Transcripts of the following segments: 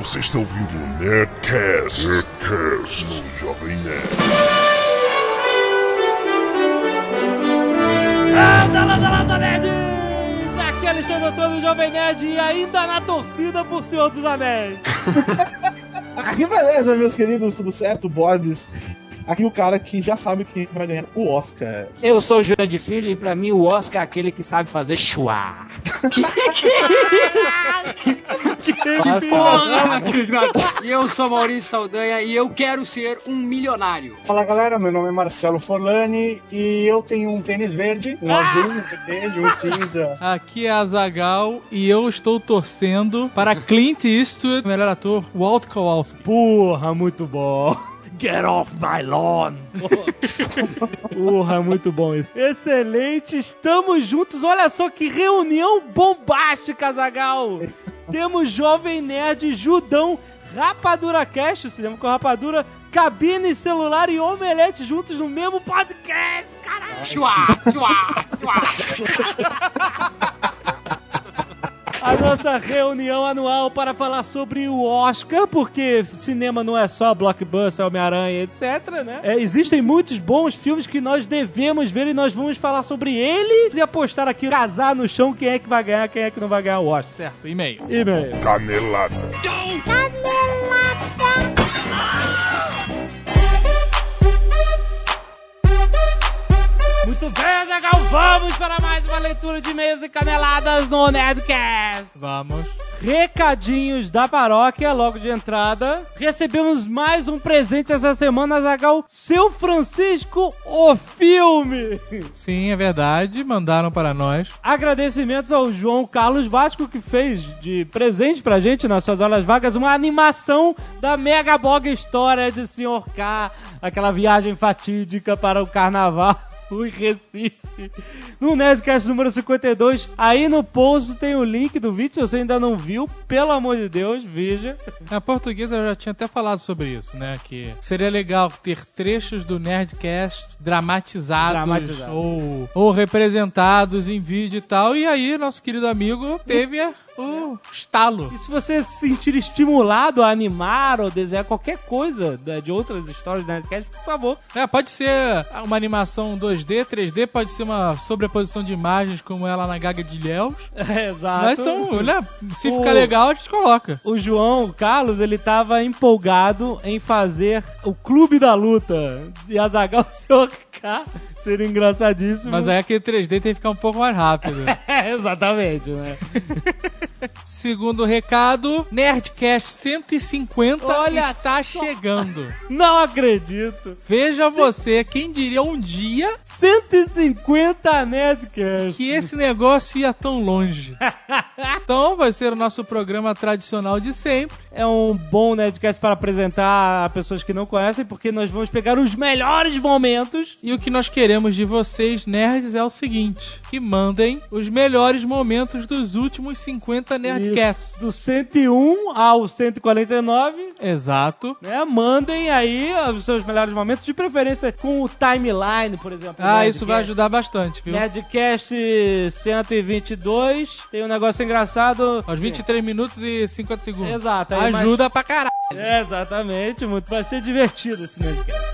Você está ouvindo o Nerdcast, Nerdcast no Jovem Nerd. Landa, landa, landa, nerds! Aqui é Alexandre Antônio, Jovem Nerd, e ainda na torcida por Senhor dos Anéis. Aqui beleza, meus queridos, tudo certo? Borbs. Aqui o cara que já sabe quem vai ganhar o Oscar. Eu sou o Júlio de Filho e pra mim o Oscar é aquele que sabe fazer chua. E eu sou Maurício Saldanha e eu quero ser um milionário. Fala galera, meu nome é Marcelo Forlani e eu tenho um tênis verde, um azul, um vermelho, um cinza. Aqui é a Zagal e eu estou torcendo para Clint Eastwood, melhor ator, Walt Kowalski. Porra, muito bom. Get off my lawn. Porra, muito bom isso. Excelente, estamos juntos. Olha só que reunião bombástica, Zagal. Temos Jovem Nerd, Judão, Rapadura Cast, o cinema com rapadura, cabine celular e omelete juntos no mesmo podcast. Caralho. Chua, chua, chua. A nossa reunião anual para falar sobre o Oscar, porque cinema não é só blockbuster, Homem-Aranha, etc, né? É, existem muitos bons filmes que nós devemos ver e nós vamos falar sobre eles e apostar aqui, casar no chão quem é que vai ganhar, quem é que não vai ganhar o Oscar. Certo, e-mail. E-mail. Canelada. Muito bem, legal. Vamos para mais uma leitura de e-mails e caneladas no Nerdcast. Vamos. Recadinhos da paróquia, logo de entrada. Recebemos mais um presente essa semana, Zagal. Seu Francisco, o filme. Sim, é verdade, mandaram para nós. Agradecimentos ao João Carlos Vasco, que fez de presente pra gente nas suas horas vagas uma animação da Mega Bog História de Sr. K. Aquela viagem fatídica para o carnaval. Em Recife. No Nerdcast número 52, aí no post tem o link do vídeo. Se você ainda não viu, pelo amor de Deus, veja. Na portuguesa eu já tinha até falado sobre isso, né? Que seria legal ter trechos do Nerdcast dramatizados, Dramatizados. Ou, ou representados em vídeo e tal. E aí, nosso querido amigo teve a- o estalo. E se você se sentir estimulado a animar ou desenhar qualquer coisa da- de outras histórias do Nerdcast, por favor. É, pode ser uma animação 2D, 3D, pode ser uma sobreposição de imagens como ela na Gaga de Léus. É, exato. Mas são, né? Se O- ficar legal, a gente coloca. O João o Carlos, ele tava empolgado em fazer o Clube da Luta. E a Zagal Sr. K seria engraçadíssimo. Mas aí aquele 3D tem que ficar um pouco mais rápido. É, exatamente, né? Segundo recado, Nerdcast 150 Olha está só. chegando. Não acredito. Veja você, quem diria um dia 150 Nerdcast. que esse negócio ia tão longe. Então vai ser o nosso programa tradicional de sempre. É um bom Nerdcast para apresentar a pessoas que não conhecem, porque nós vamos pegar os melhores momentos. E o que nós queremos de vocês, nerds, é o seguinte: que mandem os melhores momentos dos últimos 50 Nerdcasts. Isso, Do 101 ao 149. Exato. Né? Mandem aí os seus melhores momentos, de preferência com o timeline, por exemplo. Ah, Nerdcast. isso vai ajudar bastante, viu? Nerdcast 122 tem um negócio engraçado. Aos 23 minutos e 50 segundos. Exato, Ajuda pra caralho. É, exatamente, muito. vai ser divertido esse Nerdcast.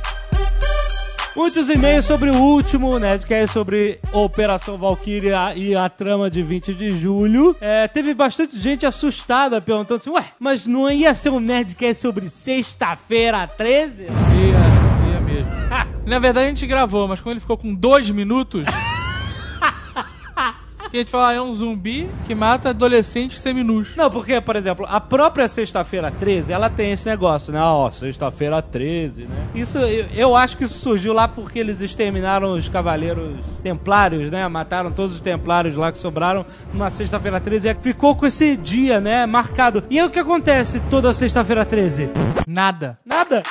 Muitos e-mails sobre o último Nerdcast sobre Operação Valkyria e a trama de 20 de julho. É, teve bastante gente assustada perguntando assim: Ué, mas não ia ser um Nerdcast sobre sexta-feira 13? Ia, ia mesmo. Na verdade a gente gravou, mas quando ele ficou com dois minutos. Que a gente fala, é um zumbi que mata adolescentes seminus. Não, porque, por exemplo, a própria sexta-feira 13, ela tem esse negócio, né? Ó, sexta-feira 13, né? Isso, eu, eu acho que isso surgiu lá porque eles exterminaram os cavaleiros templários, né? Mataram todos os templários lá que sobraram numa sexta-feira 13 e ficou com esse dia, né? Marcado. E aí o que acontece toda sexta-feira 13? Nada. Nada.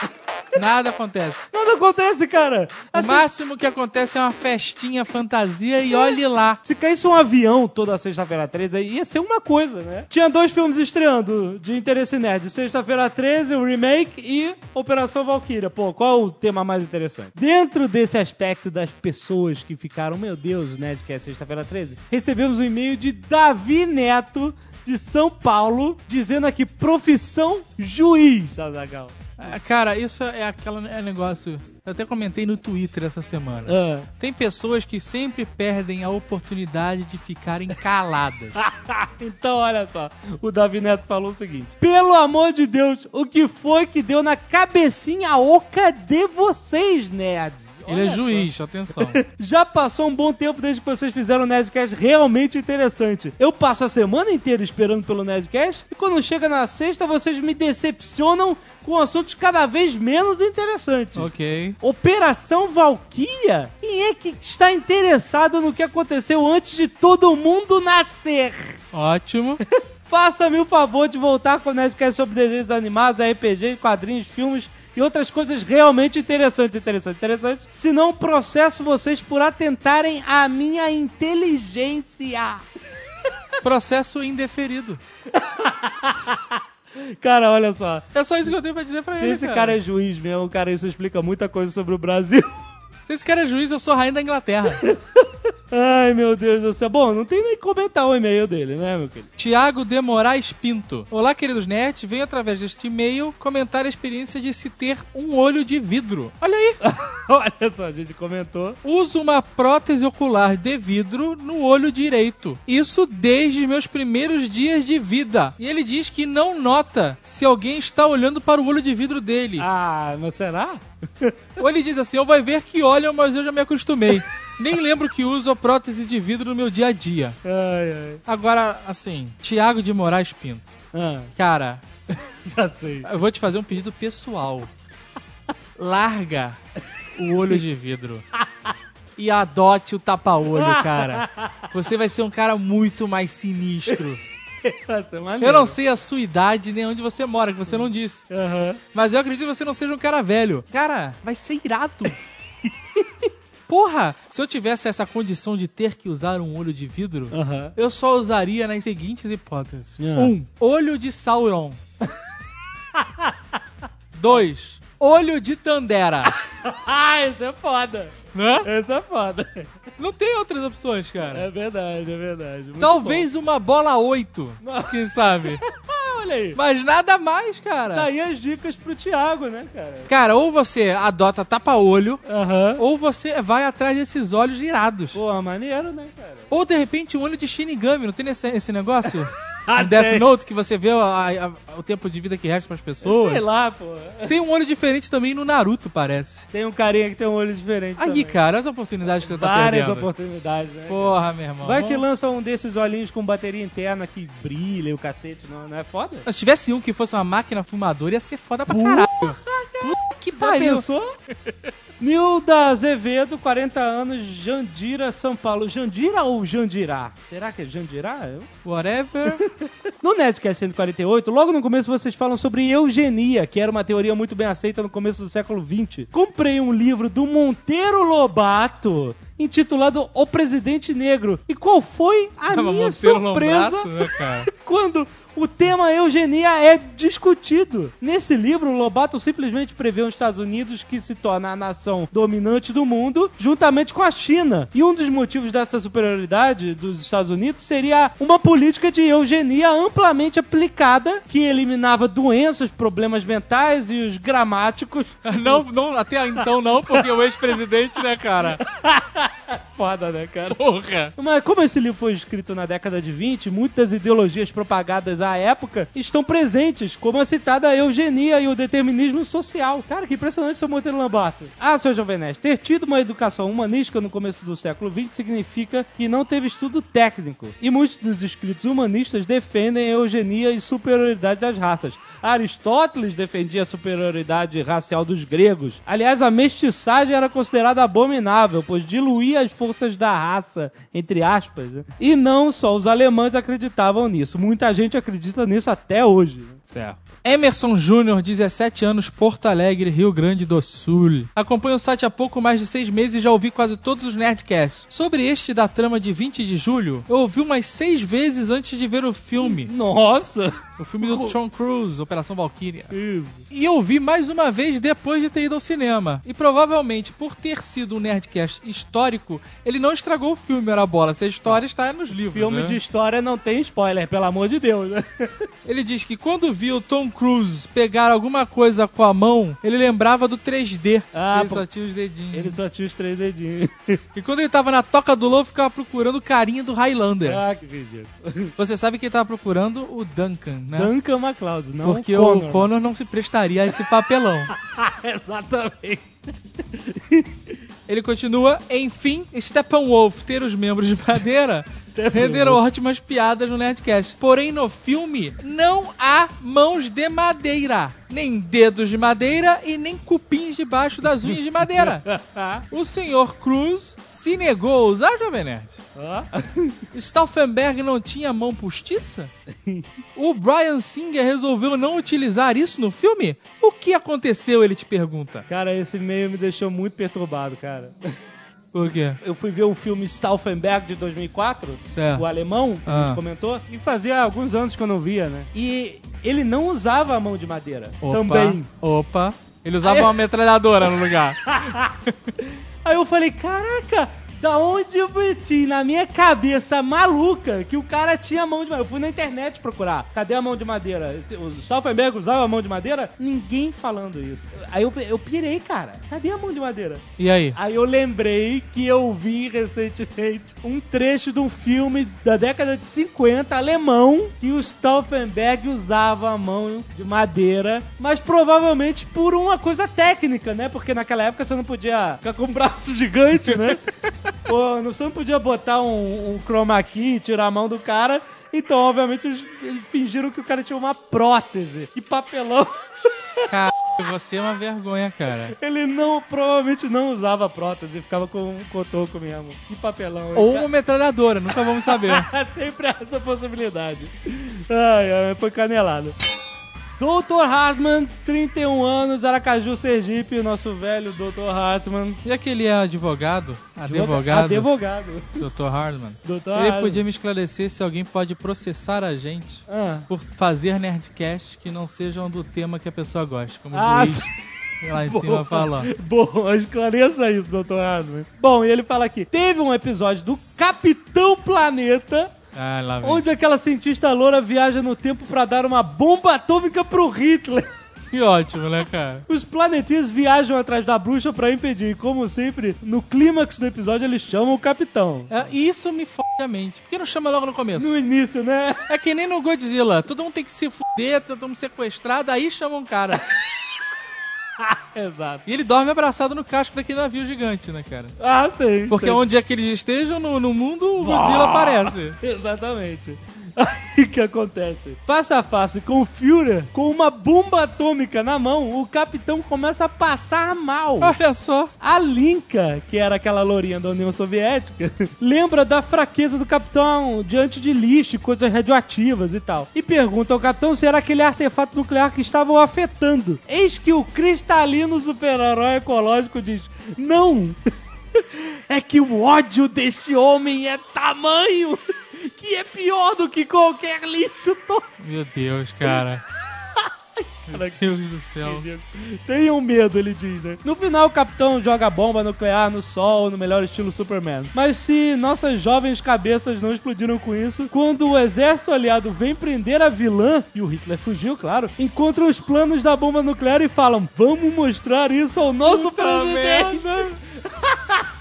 Nada acontece. Nada acontece, cara. O Assim, máximo que acontece é uma festinha, fantasia e olhe lá. Se caísse um avião toda sexta-feira 13, aí ia ser uma coisa, né? Tinha dois filmes estreando de interesse nerd. Sexta-feira 13, o remake e Operação Valkyria. Pô, qual é o tema mais interessante? Dentro desse aspecto das pessoas que ficaram, meu Deus, o Nerdcast sexta-feira 13, recebemos um e-mail de Davi Neto, de São Paulo, dizendo aqui profissão juiz, Azagal. Ah, Cara, isso é aquele é negócio. Eu até comentei no Twitter essa semana. Ah. Tem pessoas que sempre perdem a oportunidade de ficarem caladas. então, olha só. O Davi Neto falou o seguinte: Pelo amor de Deus, o que foi que deu na cabecinha oca de vocês, nerds? Ele é só. juiz, atenção. Já passou um bom tempo desde que vocês fizeram um Nerdcast realmente interessante. Eu passo a semana inteira esperando pelo Nerdcast e quando chega na sexta vocês me decepcionam com assuntos cada vez menos interessantes. ok. Operação Valkyria? Quem é que está interessado no que aconteceu antes de todo mundo nascer? Ótimo. Faça-me o favor de voltar com o Nerdcast sobre desenhos animados, RPG, quadrinhos, filmes e outras coisas realmente interessantes, interessantes, interessantes. Senão processo vocês por atentarem à minha inteligência. Processo indeferido. Cara, olha só. É só isso que eu tenho pra dizer pra ele. esse cara é juiz mesmo, cara, isso explica muita coisa sobre o Brasil. Se esse cara é juiz, eu sou rainha da Inglaterra. Ai, meu Deus do céu. Bom, não tem nem que comentar o e-mail dele, né, meu querido? Tiago de Moraes Pinto. Olá, queridos nerds. Venho através deste e-mail comentar a experiência de se ter um olho de vidro. Olha aí. olha só, a gente comentou. Uso uma prótese ocular de vidro no olho direito. Isso desde meus primeiros dias de vida. E ele diz que não nota se alguém está olhando para o olho de vidro dele. Ah, mas será? Ou ele diz assim: eu vai ver que olham, mas eu já me acostumei. Nem lembro que uso prótese de vidro no meu dia a dia. Ai, ai. Agora, assim, Tiago de Moraes Pinto. Ah, Cara, já sei. eu vou te fazer um pedido pessoal. Larga o olho de vidro. E adote o tapa-olho, cara. Você vai ser um cara muito mais sinistro. Nossa. Eu não sei a sua idade nem onde você mora, que você não disse. Aham. Mas eu acredito que você não seja um cara velho. Cara, vai ser irado. Porra, se eu tivesse essa condição de ter que usar um olho de vidro, eu só usaria nas seguintes hipóteses. Ah. Um, olho de Sauron. Dois, olho de Tandera. Ah, isso é foda. Né? Isso é foda. Não tem outras opções, cara. É verdade, é verdade. Muito Talvez uma bola 8, quem sabe. Olha aí. Mas nada mais, cara. Daí as dicas pro Thiago, né, cara? Cara, ou você adota tapa-olho, Aham. ou você vai atrás desses olhos irados. Pô, maneiro, né, cara? Ou de repente um olho de Shinigami, não tem esse, esse negócio? Ah, Death. Note, que você vê a- a- o tempo de vida que resta pras pessoas. Sei lá, pô. Tem um olho diferente também no Naruto, parece. Tem um carinha que tem um olho diferente. Aí, também. cara, as oportunidades que você tá Várias perdendo. oportunidades, né? Porra, meu irmão. Vai que lança um desses olhinhos com bateria interna que brilha e o cacete, não, não é foda? Se tivesse um que fosse uma máquina fumadora, ia ser foda pra caralho. Puta que Já pariu. pensou? Nilda Azevedo, 40 anos, Jandira, São Paulo. Jandira ou Jandirá? Será que é Jandirá? Whatever. No Nerdcast 148, logo no começo vocês falam sobre eugenia, que era uma teoria muito bem aceita no começo do século XX. Comprei um livro do Monteiro Lobato, intitulado O Presidente Negro. E qual foi a minha surpresa né, cara? quando o tema eugenia é discutido. Nesse livro, Lobato simplesmente prevê os Estados Unidos que se torna a nação dominante do mundo, juntamente com a China. E um dos motivos dessa superioridade dos Estados Unidos seria uma política de eugenia amplamente aplicada, que eliminava doenças, problemas mentais e os gramáticos. Não, não, até então não, porque o ex-presidente, né, cara? Foda, né, cara? Porra. Mas como esse livro foi escrito na década de 20, muitas ideologias propagadas à época estão presentes, como a citada eugenia e o determinismo social. Cara, que impressionante seu Monteiro Lambato. Ah, seu Jovem Nerd, ter tido uma educação humanística no começo do século XX significa que não teve estudo técnico. E muitos dos escritos humanistas defendem a eugenia e superioridade das raças. Aristóteles defendia a superioridade racial dos gregos. Aliás, a mestiçagem era considerada abominável, pois diluía as forças da raça, entre aspas. né? E não só os alemães acreditavam nisso. Muita gente acredita nisso até hoje. Certo. Emerson Júnior, 17 anos, Porto Alegre, Rio Grande do Sul. Acompanho o site há pouco mais de seis meses e já ouvi quase todos os Nerdcasts. Sobre este da trama de 20 de julho, eu ouvi umas seis vezes antes de ver o filme. Nossa! O filme do Tom Cruise, Operação Valkyria. E eu vi mais uma vez depois de ter ido ao cinema. E provavelmente, por ter sido um Nerdcast histórico, ele não estragou o filme, era bola. Se a história está nos livros. Filme né? de história não tem spoiler, pelo amor de Deus, né? Ele diz que quando viu o Tom Cruise pegar alguma coisa com a mão, ele lembrava do 3D. Ah, ele pô. só tinha os dedinhos. Ele só tinha os três dedinhos. E quando ele tava na toca do lobo, ficava procurando o carinha do Highlander. ah, que ridículo. Você sabe que ele tava procurando o Duncan, né? Duncan MacLeod, não Porque Connor. o Connor não se prestaria a esse papelão. Exatamente. Ele continua, enfim, Steppenwolf ter os membros de madeira renderam ótimas piadas no Nerdcast. Porém, no filme, não há mãos de madeira, nem dedos de madeira e nem cupins debaixo das unhas de madeira. O senhor Cruz se negou a usar, Jovem Nerd. Stauffenberg não tinha mão postiça? O Brian Singer resolveu não utilizar isso no filme? O que aconteceu, ele te pergunta. Cara, esse e-mail me deixou muito perturbado, cara. Por quê? Eu fui ver o filme Stauffenberg de 2004, Certo. o alemão, que a Ah. gente comentou, e fazia alguns anos que eu não via, né? E ele não usava a mão de madeira. Opa, Também. Opa. Ele usava uma metralhadora no lugar. Aí eu falei, caraca, da onde eu meti na minha cabeça maluca que o cara tinha mão de madeira? Eu fui na internet procurar. Cadê a mão de madeira? O Stauffenberg usava a mão de madeira? Ninguém falando isso. Aí eu, eu pirei, cara. Cadê a mão de madeira? E aí? Aí eu lembrei que eu vi recentemente um trecho de um filme da década de 50 alemão que o Stauffenberg usava a mão de madeira, mas provavelmente por uma coisa técnica, né? Porque naquela época você não podia ficar com um braço gigante, né? Pô, não- você não podia botar um, um chroma key, tirar a mão do cara. Então, obviamente, eles, eles fingiram que o cara tinha uma prótese e papelão. Cara, você é uma vergonha, cara. Ele não, provavelmente não usava prótese, ficava com um cotoco mesmo. Que papelão. Ou uma metralhadora, nunca vamos saber. Sempre há essa possibilidade. Ai, ai, foi canelado. Dr. Hartman, 31 anos, Aracaju, Sergipe, nosso velho Dr. Hartman. Já que ele é advogado, advogado, Advogado. Dr. Hardman, Dr. ele Hartman. podia me esclarecer se alguém pode processar a gente Ah, por fazer nerdcasts que não sejam do tema que a pessoa gosta, como Ah, o juiz lá em cima falou. Bom, esclareça isso, Dr. Hartman. Bom, e ele fala aqui: teve um episódio do Capitão Planeta. Ah. Onde aquela cientista loura viaja no tempo pra dar uma bomba atômica pro Hitler. Que ótimo, né, cara? Os planetinhas viajam atrás da bruxa pra impedir. E como sempre, no clímax do episódio, eles chamam o capitão. É, isso me fode a mente. Por que não chama logo no começo? No início, né? É que nem no Godzilla. Todo mundo tem que se fuder, todo mundo sequestrado, aí chama um cara. Exato. E ele dorme abraçado no casco daquele navio gigante, né, cara? Ah, sim. Porque onde é que eles estejam no, no mundo, o Godzilla aparece. Exatamente. Aí o que acontece? Face a face com o Führer, com uma bomba atômica na mão, o capitão começa a passar mal. Olha só. A Linka, que era aquela lourinha da União Soviética, lembra da fraqueza do capitão diante de lixo e coisas radioativas e tal. E pergunta ao capitão se era aquele artefato nuclear que estava o afetando. Eis que o cristalino super-herói ecológico diz: Não! É que o ódio deste homem é tamanho que é pior do que qualquer lixo todo. Meu Deus, cara. Meu Deus do céu. Tenham medo, ele diz, né? No final, o capitão joga bomba nuclear no sol, no melhor estilo Superman. Mas se nossas jovens cabeças não explodiram com isso, quando o exército aliado vem prender a vilã, e o Hitler fugiu, claro, encontram os planos da bomba nuclear e falam: Vamos mostrar isso ao nosso presidente!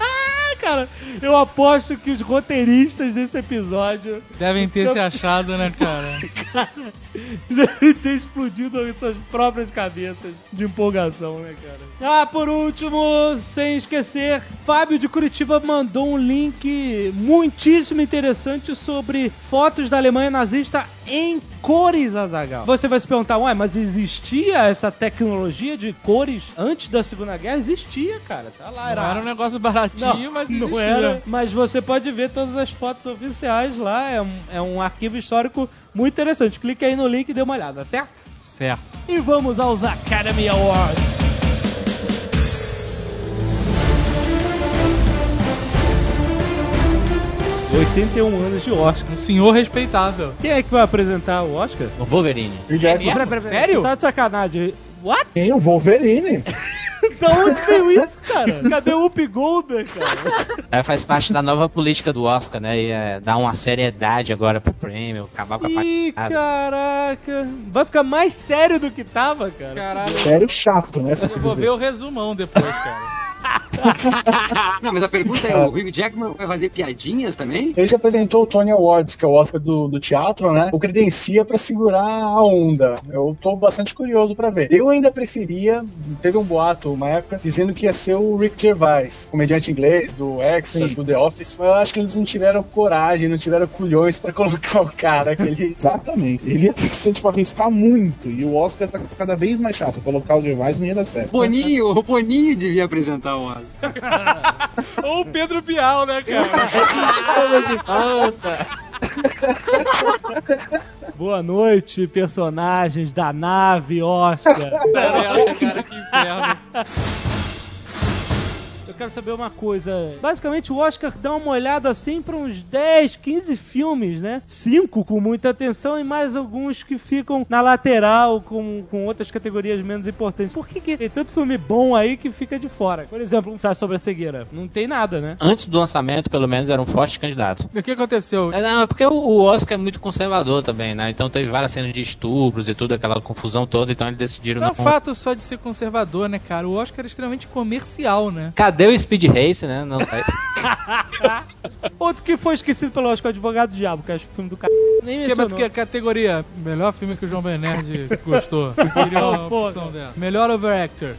Cara, eu aposto que os roteiristas desse episódio Devem ter se achado, né, cara? devem ter explodido em suas próprias cabeças de empolgação, né, cara? Ah, por último, sem esquecer, Fábio de Curitiba mandou um link muitíssimo interessante sobre fotos da Alemanha nazista em cores, Azagal. Você vai se perguntar, ué, mas existia essa tecnologia de cores antes da Segunda Guerra? Existia, cara. Tá lá, Não era um negócio baratinho, mas não existia. era. Mas você pode ver todas as fotos oficiais lá. É um, é um arquivo histórico muito interessante. Clique aí no link e dê uma olhada, certo? Certo. E vamos aos Academy Awards. ...81 anos de Oscar. Um senhor respeitável. Quem é que vai apresentar o Oscar? O Wolverine. Pera, Sério? Você tá de sacanagem. What? Tem o Wolverine. Da onde veio isso, cara? Cadê o Up Goldberg, cara? É, faz parte da nova política do Oscar, né? E é, dar uma seriedade agora pro prêmio, acabar com a Ih, caraca. Vai ficar mais sério do que tava, cara. Caralho, Sério chato, né? Eu vou ver o resumão depois, cara. Não, mas a pergunta é, o Hugh Jackman vai fazer piadinhas também? Ele já apresentou o Tony Awards, que é o Oscar do, do teatro, né? O credencia pra segurar a onda. Eu tô bastante curioso pra ver. Eu ainda preferia, teve um boato, uma época, dizendo que ia ser o Rick Gervais, comediante inglês do Extras, do The Office. Mas eu acho que eles não tiveram coragem, não tiveram culhões pra colocar o cara que ele Exatamente. Ele ia ter que ser, tipo, arriscar muito. E o Oscar tá cada vez mais chato. Colocar o Gervais não ia dar certo. Boninho, o Boninho devia apresentar o Oscar. Ou o Pedro Bial, né, cara? Boa noite, personagens da nave Oscar. Caraca, cara, que inferno. Eu quero saber uma coisa. Basicamente, o Oscar dá uma olhada assim pra uns 10, 15 filmes, né? Cinco com muita atenção e mais alguns que ficam na lateral com, com outras categorias menos importantes. Por que, que tem tanto filme bom aí que fica de fora? Por exemplo, um faz sobre a cegueira. Não tem nada, né? Antes do lançamento, pelo menos, era um forte candidato. O que aconteceu? É, não, é porque o- Oscar é muito conservador também, né? Então teve várias cenas de estupros e tudo, aquela confusão toda, então eles decidiram Não é não. o fato só de ser conservador, né, cara? O Oscar é extremamente comercial, né? Cadê o Speed Race, né? Não, tá- Outro que foi esquecido pelo Oscar, Advogado do Diabo, que acho o filme do cara. Nem Que, mencionou. que a categoria melhor filme que o João Bernard gostou. Queria uma Porra. opção dela. Melhor overactor.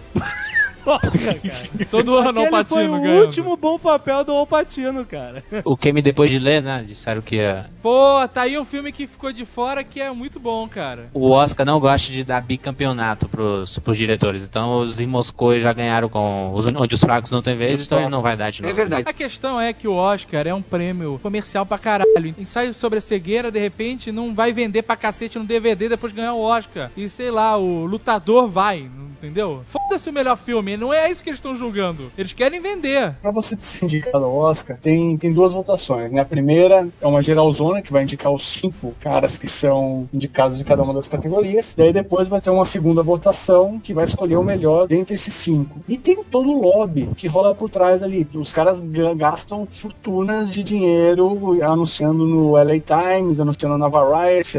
Porra, cara. Todo ano Ele o foi Patino o ganhando. último bom papel do Alpatino, cara. o Kemi, depois de ler, né? Disseram que ia- Pô, tá aí um filme que ficou de fora que é muito bom, cara. o Oscar não gosta de dar bicampeonato pros, pros diretores. Então os Moscou já ganharam com os, onde os fracos não têm vez, então ele não vai dar de É novo. verdade. A questão é que o Oscar é um prêmio comercial pra caralho. Ensaio sobre a cegueira, de repente, não vai vender pra cacete no DVD depois de ganhar o Oscar. E sei lá, o lutador vai, entendeu? Foda-se o melhor filme, não é isso que eles estão julgando. Eles querem vender. Pra você ser indicado ao Oscar, tem, tem duas votações, né? A primeira é uma geralzona, que vai indicar os cinco caras que são indicados em cada uma das categorias. E aí depois vai ter uma segunda votação, que vai escolher o melhor dentre esses cinco. E tem todo o lobby que rola por trás ali. Os caras ga- gastam fortunas de dinheiro anunciando no LA Times, anunciando na Variety,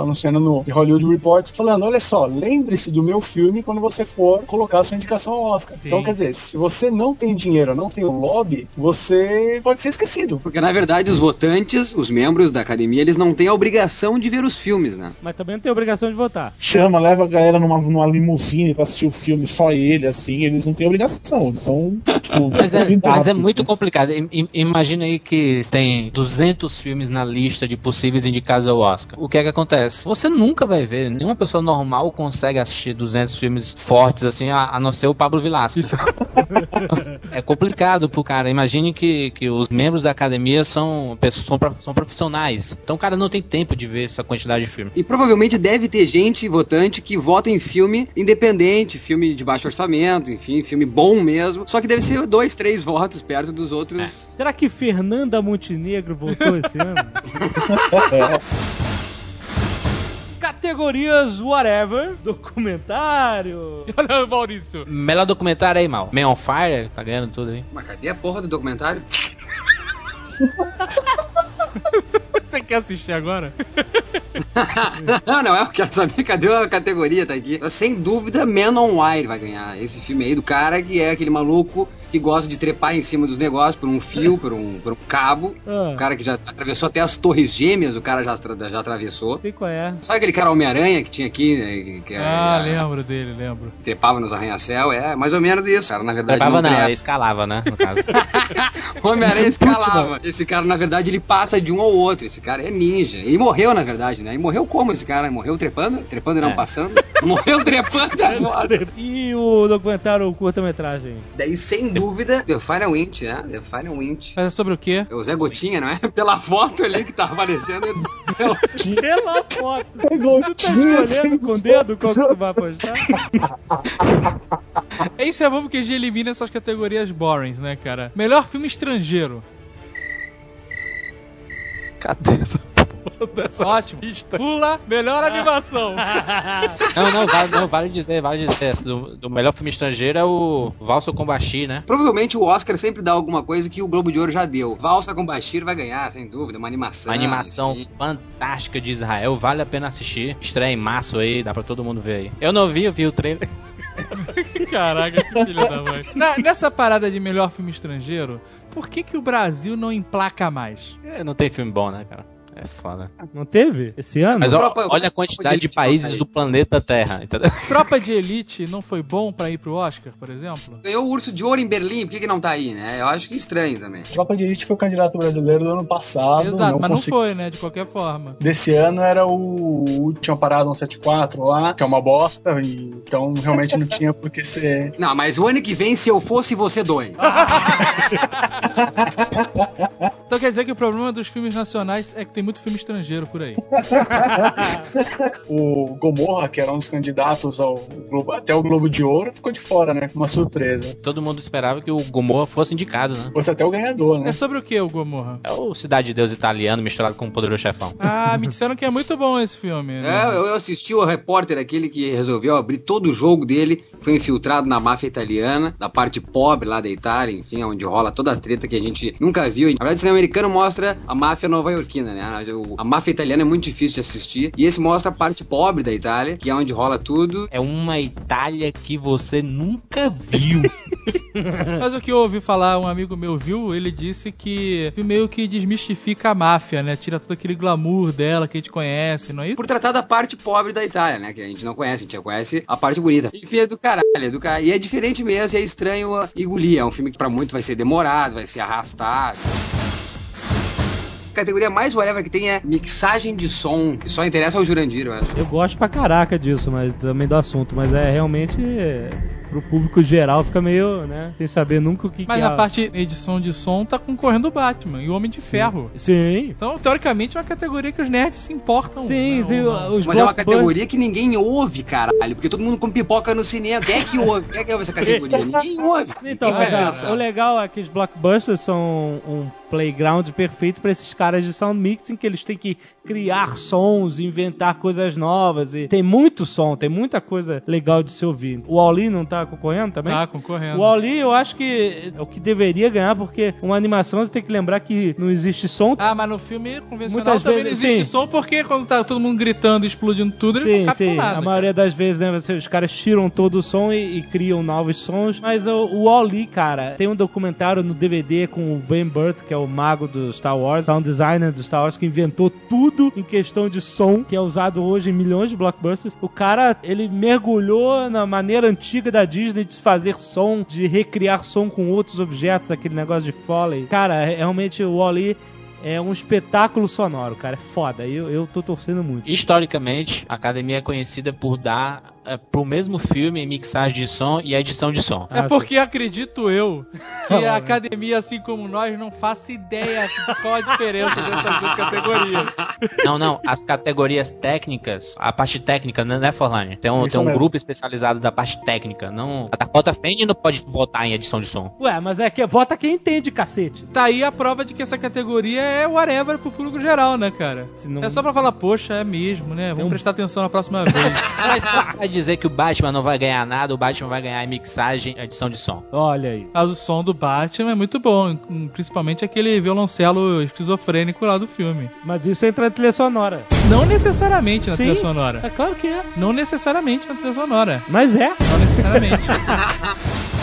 anunciando no Hollywood Reports, falando, olha só, lembre-se do meu filme quando você for colocar sua indicação ao Oscar. Sim. Então, quer dizer, se você não tem dinheiro, não tem um lobby, você pode ser esquecido. Porque, na verdade, os votantes, os membros da academia, eles não têm a obrigação de ver os filmes, né? Mas também não tem obrigação de votar. Chama, leva a galera numa, numa limusine pra assistir o filme, só ele, assim, eles não têm obrigação. Eles são, tipo, Mas é, mas é muito né? complicado. I- Imagina aí que tem 200 filmes na lista de possíveis indicados ao Oscar. O que é que acontece? Você nunca vai ver, nenhuma pessoa normal consegue assistir 200 filmes fortes assim, a, a não ser o Pablo Vilasco. é complicado pro cara. Imagine que, que os membros da academia são, pessoas, são, são profissionais. Então o cara não tem tempo de ver essa quantidade de filme. E provavelmente deve ter gente, votante, que vota em filme independente, filme de baixo orçamento, enfim, filme bom mesmo. Só que deve ser dois, três votos perto dos outros. Será que Fernanda Montenegro voltou esse ano? Categorias whatever, documentário. Olha o Maurício. Melhor documentário aí, mal. Man on Fire, tá ganhando tudo aí. Mas cadê a porra do documentário? Você quer assistir agora? não, não, eu quero saber cadê a categoria, tá aqui. Sem dúvida, Man on Wire vai ganhar. Esse filme aí do cara que é aquele maluco que gosta de trepar em cima dos negócios por um fio, por um, por um cabo. Ah. O cara que já atravessou até as torres gêmeas, o cara já, já atravessou. Sei qual é. Sabe aquele cara Homem-Aranha que tinha aqui, né, que, Ah, é, lembro dele, lembro. trepava nos arranha-céu? É mais ou menos isso, cara. Na verdade, Trepava não, trepa. ele escalava, né? No caso. O Homem-Aranha escalava. Esse cara, na verdade, ele passa de um ao outro. Esse cara é ninja. Ele morreu, na verdade, né? E morreu como esse cara? Morreu trepando? Trepando e não É. passando? morreu trepando agora. E o documentário curta-metragem? Daí, sem dúvida, The Final Inch, né? The Final Inch. Mas é sobre o quê? É o Zé Gotinha, não é? Pela foto ali que tá aparecendo. Pela foto. É Tu tá escolhendo com o dedo qual que tu vai apostar? Isso é bom porque a gente elimina essas categorias borings, né, cara? Melhor filme estrangeiro. Cadê essa porra dessa Ótimo. Pula, melhor animação. Não, não, vale, não, vale dizer, vale dizer. Do, do melhor filme estrangeiro é o Valsa com Bashir, né? Provavelmente o Oscar sempre dá alguma coisa que o Globo de Ouro já deu. Valsa com Bashir vai ganhar, sem dúvida. Uma animação. Uma animação enfim. fantástica de Israel, vale a pena assistir. Estreia em março aí, dá pra todo mundo ver aí. Eu não vi, eu vi o trailer. Caraca, que filha da mãe. Na- nessa parada de melhor filme estrangeiro, por que, que o Brasil não emplaca mais? É, Não tem filme bom, né, cara? É foda. Não teve? Esse ano? Mas ó, Tropa- olha a quantidade de países do planeta Terra, entendeu? Tropa de Elite não foi bom pra ir pro Oscar, por exemplo? Ganhou o Urso de Ouro em Berlim, por que, que não tá aí, né? Eu acho que estranho também. Tropa de Elite foi o candidato brasileiro do ano passado. Exato, mas não consegui- foi, né? De qualquer forma. Desse ano era o. Tinha parado 174 lá, que é uma bosta, e então realmente não tinha por que ser. Não, mas o ano que vem, se eu fosse você dois. Então quer dizer que o problema dos filmes nacionais é que tem muito filme estrangeiro por aí. O Gomorra, que era um dos candidatos ao Globo, até o Globo de Ouro, ficou de fora, né? Foi uma surpresa. Todo mundo esperava que o Gomorra fosse indicado, né? Fosse até o ganhador, né? É sobre o que o Gomorra? É o Cidade de Deus italiano misturado com o Poderoso Chefão. Ah, me disseram que é muito bom esse filme. É, né? eu eu assisti o repórter, aquele que resolveu abrir todo o jogo dele, foi infiltrado na máfia italiana, da parte pobre lá da Itália, enfim, onde rola toda a treta que a gente nunca viu. Na verdade, o cinema americano mostra a máfia nova-iorquina, né? A máfia italiana é muito difícil de assistir, e esse mostra a parte pobre da Itália, que é onde rola tudo. É uma Itália que você nunca viu. Mas o que eu ouvi falar, um amigo meu viu, ele disse que meio que desmistifica a máfia, né? Tira todo aquele glamour dela que a gente conhece, não é isso? Por tratar da parte pobre da Itália, né? Que a gente não conhece, a gente já conhece a parte bonita. Enfim, é do caralho, é do caralho. E é diferente mesmo, é estranho engolir. É um filme que pra muito vai ser demorado, vai ser arrastado. A categoria mais whatever que tem é mixagem de som, que só interessa ao Jurandir, eu acho. Eu gosto pra caraca disso, mas também do assunto. Mas é realmente. É, Pro público geral fica meio, né? Sem saber nunca o que Mas que na é. parte edição de som tá concorrendo o Batman e o Homem de Ferro. Sim. Então, teoricamente, é uma categoria que os nerds se importam. Sim, né, sim, não. os Mas é uma categoria que ninguém ouve, caralho. Porque todo mundo com pipoca no cinema. Quem é que ouve? Quem é que ouve essa categoria? Ninguém ouve. Então, Ninguém mas presta atenção. o legal é que os blockbusters são um playground perfeito pra esses caras de sound mixing, que eles têm que criar sons, inventar coisas novas. E tem muito som, tem muita coisa legal de se ouvir. O Oli não tá concorrendo também? Tá concorrendo. O Oli, eu acho que é o que deveria ganhar, porque uma animação você tem que lembrar que não existe som. Ah, mas no filme convencional Muitas também vezes, não existe sim. som, porque quando tá todo mundo gritando explodindo tudo, ele Sim, não sim. nada. A maioria das vezes, né, você- os caras tiram todo o som e, e criam novos sons. Mas o, o cara, tem um documentário no DVD com o Ben Burt, que é o mago do Star Wars, sound designer do Star Wars, que inventou tudo em questão de som, que é usado hoje em milhões de blockbusters. O cara, ele mergulhou na maneira antiga da Disney de fazer som, de recriar som com outros objetos, aquele negócio de Foley. Cara, é- realmente o Wall-E é um espetáculo sonoro, cara. É foda. Eu, eu tô torcendo muito. Historicamente, a academia é conhecida por dar é, pro mesmo filme mixagem de som e edição de som. É Ah, porque acredito eu que a academia, assim como nós, não faça ideia de qual a diferença dessas duas categorias. Não, não, as categorias técnicas, a parte técnica, né, né Forlane? Tem um, Isso tem um mesmo. grupo especializado da parte técnica. Não, a Dakota Fanning não pode votar em edição de som. Ué, mas é que vota quem entende, cacete. Tá aí a prova de que essa categoria é whatever pro público geral, né, cara? Se não- É só pra falar, poxa, é mesmo, né? Vamos um- prestar atenção na próxima vez. Mas vai dizer que o Batman não vai ganhar nada, o Batman vai ganhar em mixagem e edição de som. Olha aí. Mas o som do Batman é muito bom, principalmente aquele violoncelo esquizofrênico lá do filme. Mas isso entra na trilha sonora. Não necessariamente na Sim. trilha sonora. É claro que é. Não necessariamente na trilha sonora. Mas é. Não necessariamente.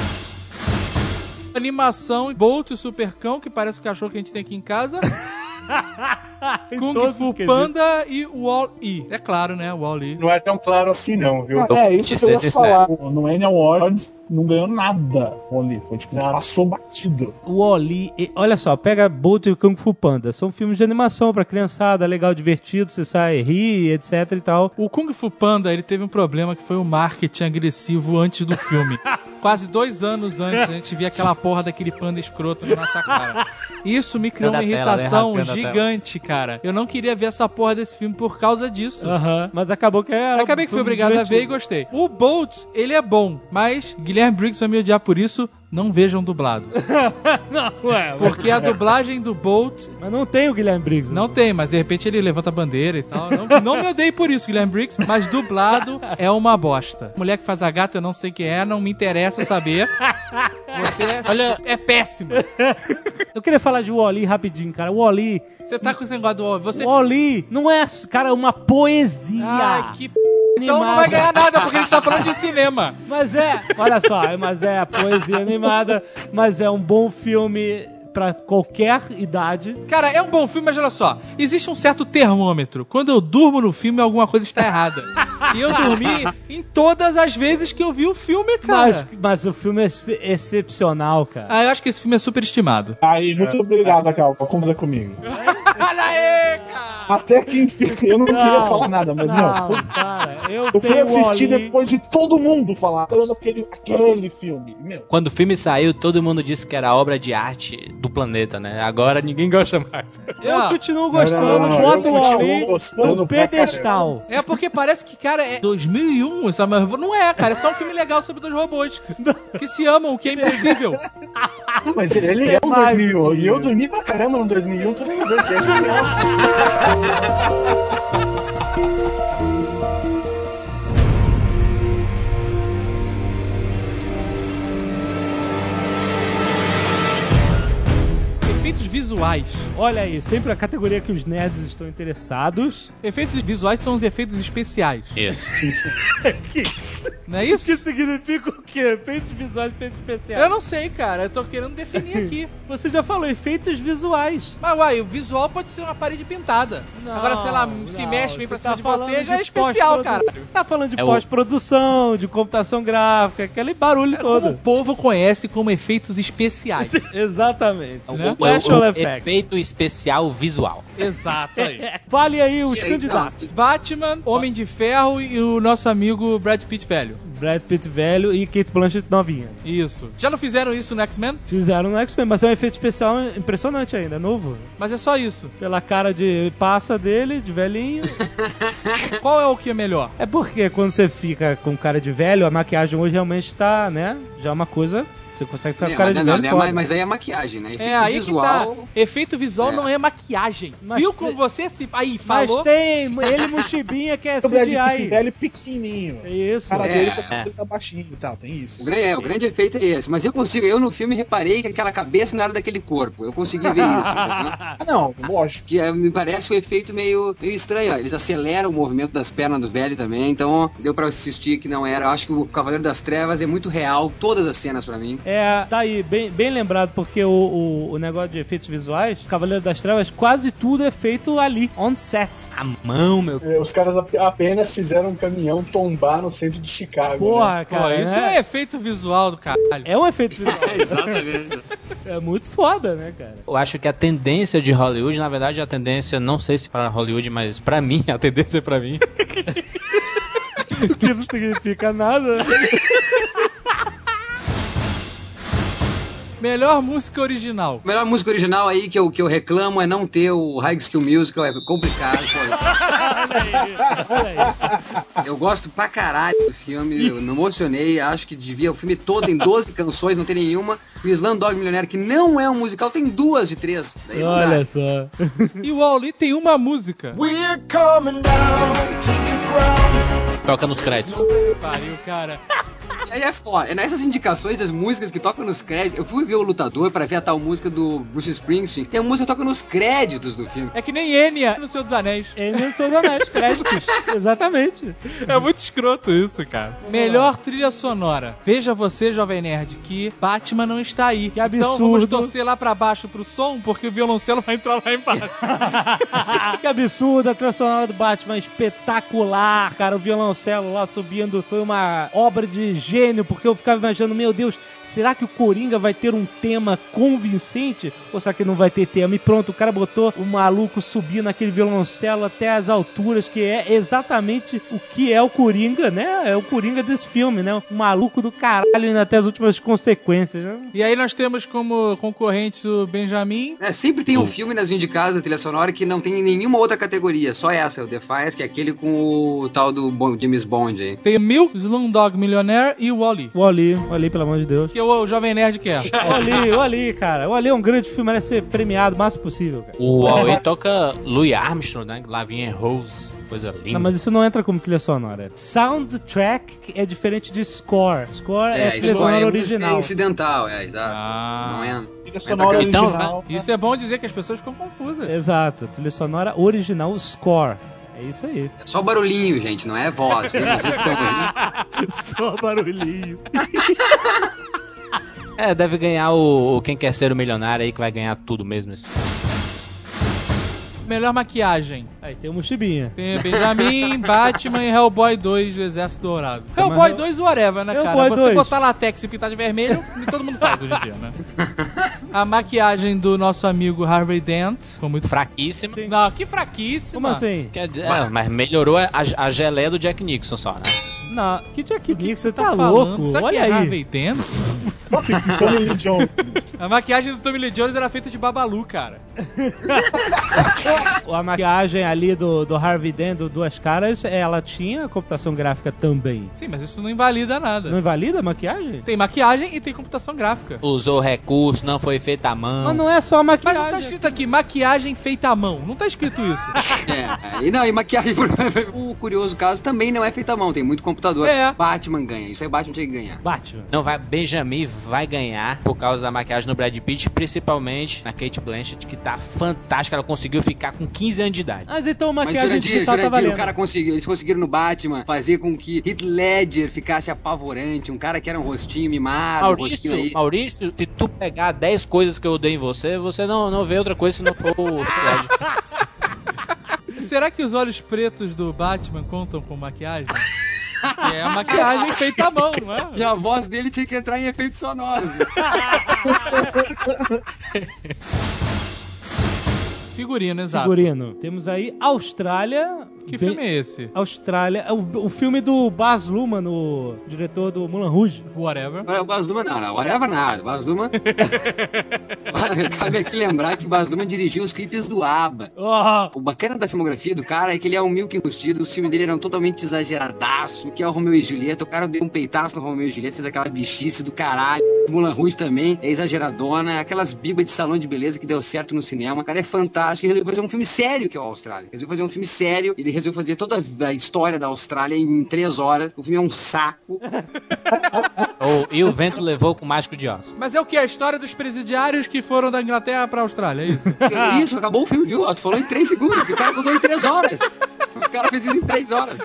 Animação Bolt e Supercão, que parece o cachorro que a gente tem aqui em casa. Kung Fu. Panda e Wall-E. É claro, né? Wall-E. Não é tão claro assim, não, viu? É, isso que eu ia falar. No Annie Awards não ganhou nada o Oli. Foi tipo, passou batido. O Oli, e- olha só, pega Bolt e Kung Fu Panda. São filmes de animação pra criançada, legal, divertido, você sai, ri, etc e tal. O Kung Fu Panda, ele teve um problema que foi o marketing agressivo antes do filme. Quase dois anos antes, a gente via aquela porra daquele panda escroto na nossa cara. Isso me criou uma tela, né? irritação tela. gigante, cara. Eu não queria ver essa porra desse filme por causa disso. Aham. Mas acabou que era. Acabei que fui obrigado a ver e divertido. gostei. O Bolt, ele é bom, mas Guilherme Briggs vai me odiar por isso. Não vejam dublado. Não, ué, Porque a dublagem do Bolt mas não tem o Guilherme Briggs. não tem, mas de repente ele levanta a bandeira e tal. Não, não me odeie por isso, Guilherme Briggs, mas dublado é uma bosta. Mulher que faz a gata, eu não sei quem é, não me interessa saber. Você é, Olha- é péssimo. Eu queria falar de Wally rapidinho, cara. Wally. Você tá com esse negócio do... Você... O Wally não é, cara, uma poesia. Ai, que... p- Então não vai ganhar nada, porque a gente tá falando de cinema. Mas é, olha só, mas é a poesia animada, mas é um bom filme pra qualquer idade. Cara, é um bom filme, mas olha só. Existe um certo termômetro. Quando eu durmo no filme, alguma coisa está errada. E eu dormi em todas as vezes que eu vi o filme, cara. Mas, mas o filme é ex- excepcional, cara. Ah, eu acho que esse filme é superestimado. Aí, muito obrigado, Cal, por conta comigo. Olha aí, cara! Até que enfim, eu não, queria Não. falar nada, mas não. Não, cara, eu, Eu fui assistir depois de todo mundo falar, aquele, aquele filme. Meu, Quando o filme saiu, todo mundo disse que era obra de arte do planeta, né? Agora ninguém gosta mais. Eu Ah. continuo gostando, boto eu o gostando no pedestal. É porque parece que, cara, é 2001, sabe? Mas Não é, cara. É só um filme legal sobre dois robôs que se amam, o que é impossível. Mas ele, ele é um mais 2001. E eu dormi pra caramba no 2001, tudo bem, você é genial. Efeitos visuais. Olha aí, sempre a categoria que os nerds estão interessados. Efeitos visuais são os efeitos especiais. Isso. Não é isso? Que significa o quê? Efeitos visuais, efeitos especiais. Eu não sei, cara. Eu tô querendo definir aqui. Você já falou, efeitos visuais. Mas, uai, o visual pode ser uma parede pintada. Agora, sei lá, se não, mexe, vem pra cima tá de você, já é de especial, cara. Tá falando de É o- pós-produção, de computação gráfica, aquele barulho Como o todo. povo conhece como efeitos especiais. Exatamente. O- né? o- o- Special o effects. efeito especial visual. Exato aí. Fale aí os candidatos. Batman, Homem de Ferro e o nosso amigo Brad Pitt velho. Brad Pitt velho e Kate Blanchett novinha. Isso. Já não fizeram isso no X-Men? Fizeram no X-Men, mas é um efeito especial impressionante ainda, novo. Mas é só isso. Pela cara de passa dele, de velhinho. Qual é o que é melhor? é porque quando você fica com cara de velho, a maquiagem hoje realmente tá, né? Já é uma coisa. Você consegue ficar com Não, cara de não, velho não, foda. mas, mas aí é maquiagem, né? Efeito É aí visual. que tá. Efeito visual É. não é maquiagem. Mas Viu como você se. Aí, Mas falou. tem ele mochibinha que é o Brad Pitt CGI. velho pequenininho. É isso. O cara É. dele só tá baixinho e tal, tem isso. O grande, é, o grande efeito é esse. Mas eu consigo, eu no filme reparei que aquela cabeça não era daquele corpo. Eu consegui ver isso. Ah, não, lógico. que é, me parece um efeito meio, meio estranho. ó. Eles aceleram o movimento das pernas do velho também, então deu pra assistir que não era. Eu acho que o Cavaleiro das Trevas é muito real, todas as cenas pra mim. É, tá aí, bem, bem lembrado, porque o, o, o negócio de efeitos visuais, Cavaleiro das Trevas, quase tudo é feito ali, on set. A mão, meu. É, Os caras ap- apenas fizeram um caminhão tombar no centro de Chicago. né? Porra, Pô, cara. isso né? é efeito visual do caralho. É um efeito visual. Exatamente. É muito foda, né, cara? Eu acho que a tendência de Hollywood, na verdade, a tendência, não sei se para Hollywood, mas pra mim, a tendência pra mim, Que não significa nada. Melhor música original. Melhor música original aí que eu, que eu reclamo é não ter o High School Musical, é complicado. pô. eu gosto pra caralho do filme, eu me emocionei, acho que devia o filme todo em 12 canções, não tem nenhuma. O Slumdog Millionaire, que não é um musical, tem duas de três. Daí não dá. Olha só. E o Wall-E tem uma música. toca nos créditos. Pariu, cara. E aí é foda. É nessas indicações das músicas que tocam nos créditos. Eu fui ver o Lutador pra ver a tal música do Bruce Springsteen. Tem a música que toca nos créditos do filme. É que nem Enya no Senhor dos Anéis. Ele não sou Anéis, créditos. Exatamente. É muito escroto isso, cara. Melhor trilha sonora. Veja você, Jovem Nerd, que Batman não está aí. Que Então vamos absurdo. torcer lá pra baixo pro som, porque o violoncelo vai entrar lá embaixo. que absurdo, a trilha sonora do Batman espetacular, cara. O violoncelo lá subindo foi uma obra de gênio, porque eu ficava imaginando, meu Deus, será que o Coringa vai ter um tema convincente? Ou será que não vai ter tema? E pronto, o cara botou o maluco subir naquele violoncelo até as alturas, que é exatamente o que é o Coringa, né? É o Coringa desse filme, né? O maluco do caralho indo até as últimas consequências, né? E aí nós temos como concorrentes o Benjamin. É, sempre tem um filme nas indicadas da trilha sonora que não tem nenhuma outra categoria, só essa, o Defiance, que é aquele com o tal do James Bond aí. Tem Milk, Slumdog Millionaire e o Wally. O Ali, o Ali, pelo amor de Deus. Que o, o Jovem Nerd quer. O Ali, o Ali, cara. O Ali é um grande filme, merece ser premiado o máximo possível, cara. O Huawei toca Louis Armstrong, né? Lavinha Rose. Coisa linda. Não, mas isso não entra como trilha sonora. Soundtrack é diferente de score. Score é, É, trilha isso é sonora música original. incidental, é, exato. Ah. Não é. Trilha sonora Então, original. Isso é bom dizer que as pessoas ficam confusas. Exato, trilha sonora original score. É isso aí. É só barulhinho, gente, não é voz, viu? Vocês que estão ouvindo. Só barulhinho. É, deve ganhar o, o Quem Quer Ser o Milionário aí, que vai ganhar tudo mesmo. Isso. Melhor maquiagem. Aí tem o Mochibinha. Tem Benjamin, Batman e Hellboy 2 do Exército Dourado. Hellboy 2 whatever, né, cara? Hellboy Você 2. botar latex e pintar de vermelho, todo mundo faz hoje em dia, né? A maquiagem do nosso amigo Harvey Dent ficou muito. Fraquíssima. Não, que fraquíssima. Como assim? Quer dizer, é, mas melhorou a, a geleia do Jack Nixon só, né? Não, que Jack Nixon, você Tá, tá, falando? louco? Sabe Olha que é aí. Harvey Dent? Tommy Lee Jones. A maquiagem do Tommy Lee Jones era feita de babalu, cara. A maquiagem ali do, do Harvey Dent, do Duas Caras, ela tinha computação gráfica também. Sim, mas isso não invalida nada. Não invalida a maquiagem? Tem maquiagem e tem computação gráfica. Usou recurso, não foi feita à mão. Mas não é só Mas maquiagem. não tá escrito aqui, maquiagem feita à mão. Não tá escrito isso. É, e não, e maquiagem. o curioso caso também não é feita à mão, tem muito computador. É. Batman ganha, isso aí Batman tinha que ganhar. Batman. Não vai, Benjamin vai ganhar por causa da maquiagem no Brad Pitt, principalmente na Kate Blanchett, que tá fantástica. Ela conseguiu ficar com 15 anos de idade. Mas então Mas maquiagem Jurandir, digital tá Jurandir, valendo. o cara conseguiu, eles conseguiram no Batman fazer com que Heath Ledger ficasse apavorante, um cara que era um rostinho mimado, um Maurício, rostinho aí. Maurício, se tu pegar 10 coisas que eu odeio em você, você não, não vê outra coisa se não for o Ledger. Será que os olhos pretos do Batman contam com maquiagem? é a maquiagem feita à mão, não é? E a voz dele tinha que entrar em efeitos sonoros. Figurino, exato. Figurino. Temos aí Austrália. Que filme é esse? Austrália. O, o filme do Baz Luhrmann, o diretor do Mulan Rouge. Whatever. Agora, o Baz Luhrmann, não, não, whatever nada. Baz Luhrmann... Cabe aqui lembrar que o Baz Luhrmann dirigiu os clipes do ABBA. Oh, O bacana da filmografia do cara é que ele é um milk enrustido, os filmes dele eram totalmente exageradaço, que é o Romeu e Julieta, o cara deu um peitaço no Romeu e Julieta, fez aquela bichice do caralho. Mulan Rouge também é exageradona, aquelas bibas de salão de beleza que deu certo no cinema. O cara é fantástico, ele resolveu fazer um filme sério que é o Austrália. Resolveu fazer um filme sério, ele resolveu fazer toda a história da Austrália em três horas. O filme é um saco. Ou, e o vento levou com o mágico de Oz. Mas é o que? A história dos presidiários que foram da Inglaterra pra Austrália, é isso? É Isso, acabou o filme, viu? Tu falou em três segundos, o cara contou em três horas. O cara fez isso em três horas.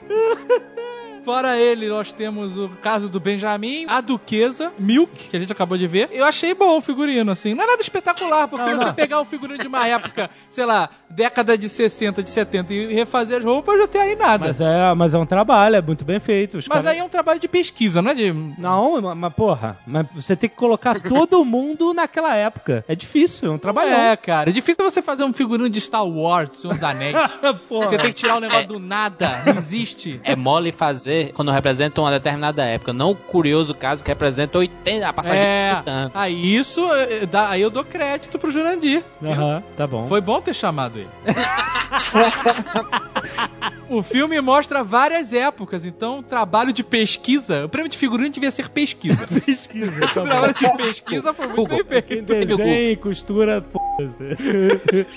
Fora ele, nós temos o caso do Benjamin, a Duquesa, Milk, que a gente acabou de ver. Eu achei bom o figurino, assim. Não é nada espetacular, porque Não, você não. pegar um figurino de uma época, sei lá, década de 60, de 70 e refazer as roupas, não tem aí nada. mas, Mas, é, mas é um trabalho, é muito bem feito. Os caras- aí é um trabalho de pesquisa, não é de... Não, mas- mas porra, mas você tem que colocar todo mundo naquela época. É difícil, é um trabalhão. É, cara. É difícil você fazer um figurino de Star Wars, Senhor dos Anéis. Porra. Você tem que tirar o negócio do nada. Não existe. É mole fazer quando representa uma determinada época, não o curioso caso que representa 80, a passagem de É. 80 anos. Aí isso, eh, dá- aí eu dou crédito pro Jurandir. Aham, tá bom. Foi bom ter chamado ele. o filme mostra várias épocas, então trabalho de pesquisa. O prêmio de figurino devia ser pesquisa. pesquisa, o tá trabalho de pesquisa foi muito bem feito. Quem desenha e costura, foda-se.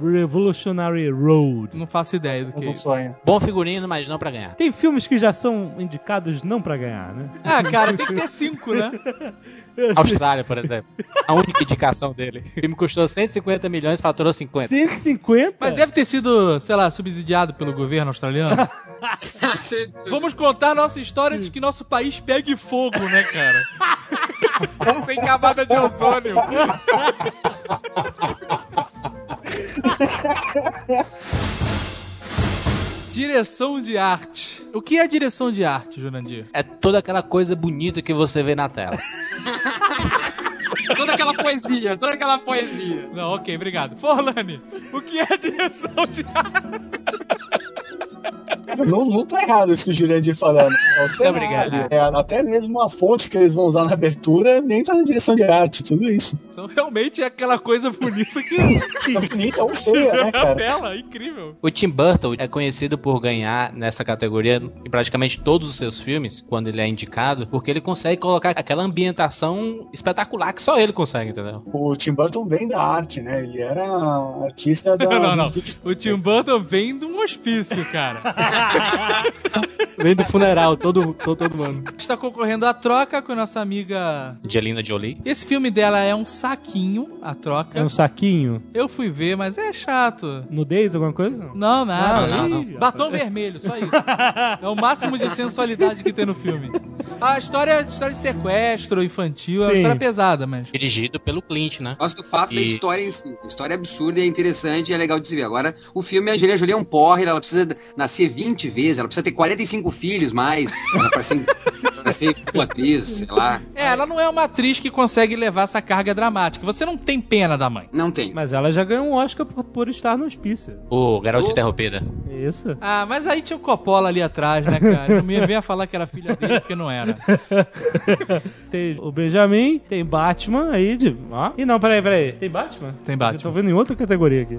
Revolutionary Road. Não faço ideia do Mas que é um isso. sonho. Bom figurino, mas não pra ganhar. Tem filmes que já são indicados não pra ganhar, né? Ah, cara, tem que ter cinco, né? Austrália, por exemplo. A única indicação dele. O filme custou 150 milhões, faturou 50. 150? Mas deve ter sido, sei lá, subsidiado pelo governo australiano. Vamos contar nossa história de que nosso país pegue fogo, né, cara? Sem camada de ozônio. direção de arte. O que é direção de arte, Jurandir? É toda aquela coisa bonita que você vê na tela. Toda aquela poesia, toda aquela poesia. Não, ok, obrigado. Forlane, o que é direção de arte? Não, não tá errado isso que o Jurandir falando. É o cenário, obrigado. é, até mesmo a fonte que eles vão usar na abertura entra na direção de arte, tudo isso. Então, realmente é aquela coisa bonita que Tá bonita ou feia, né, na cara? tela, incrível. O Tim Burton é conhecido por ganhar nessa categoria em praticamente todos os seus filmes, quando ele é indicado, porque ele consegue colocar aquela ambientação espetacular que só ele consegue, entendeu? O Tim Burton vem da arte, né? Ele era artista da. Não, não, não. O Tim Burton vem de um hospício, cara. Vem do funeral, todo, todo, todo ano. Está concorrendo à troca com a nossa amiga. Angelina Jolie. Esse filme dela é um saquinho, a troca. É um saquinho? Eu fui ver, mas é chato. Nudez, alguma coisa? Não, nada. Não, não, Ih, Batom vermelho, só isso. É o máximo de sensualidade que tem no filme. A história é história de sequestro infantil, é uma Sim. história pesada, mas. Dirigido pelo Clint, né? Gosto do fato da E- história em si. A história é absurda, é interessante e é legal de se ver. Agora, o filme, a Angelina Jolie é um porre, ela precisa nascer 20 vezes, ela precisa ter 45 filhos mais, pra ser, pra ser boa atriz, sei lá. É, ela não é uma atriz que consegue levar essa carga dramática. Você não tem pena da mãe. Não tem. Mas ela já ganhou um Oscar por, por estar no hospício. O Garoto Oh. Interrompida. Isso. Ah, mas aí tinha o Coppola ali atrás, né, cara? Não me venha falar que era filha dele, porque não era. tem o Benjamin, tem Batman aí de. Ó. E não, peraí, peraí. Tem Batman? Tem Eu Batman. tô vendo em outra categoria aqui.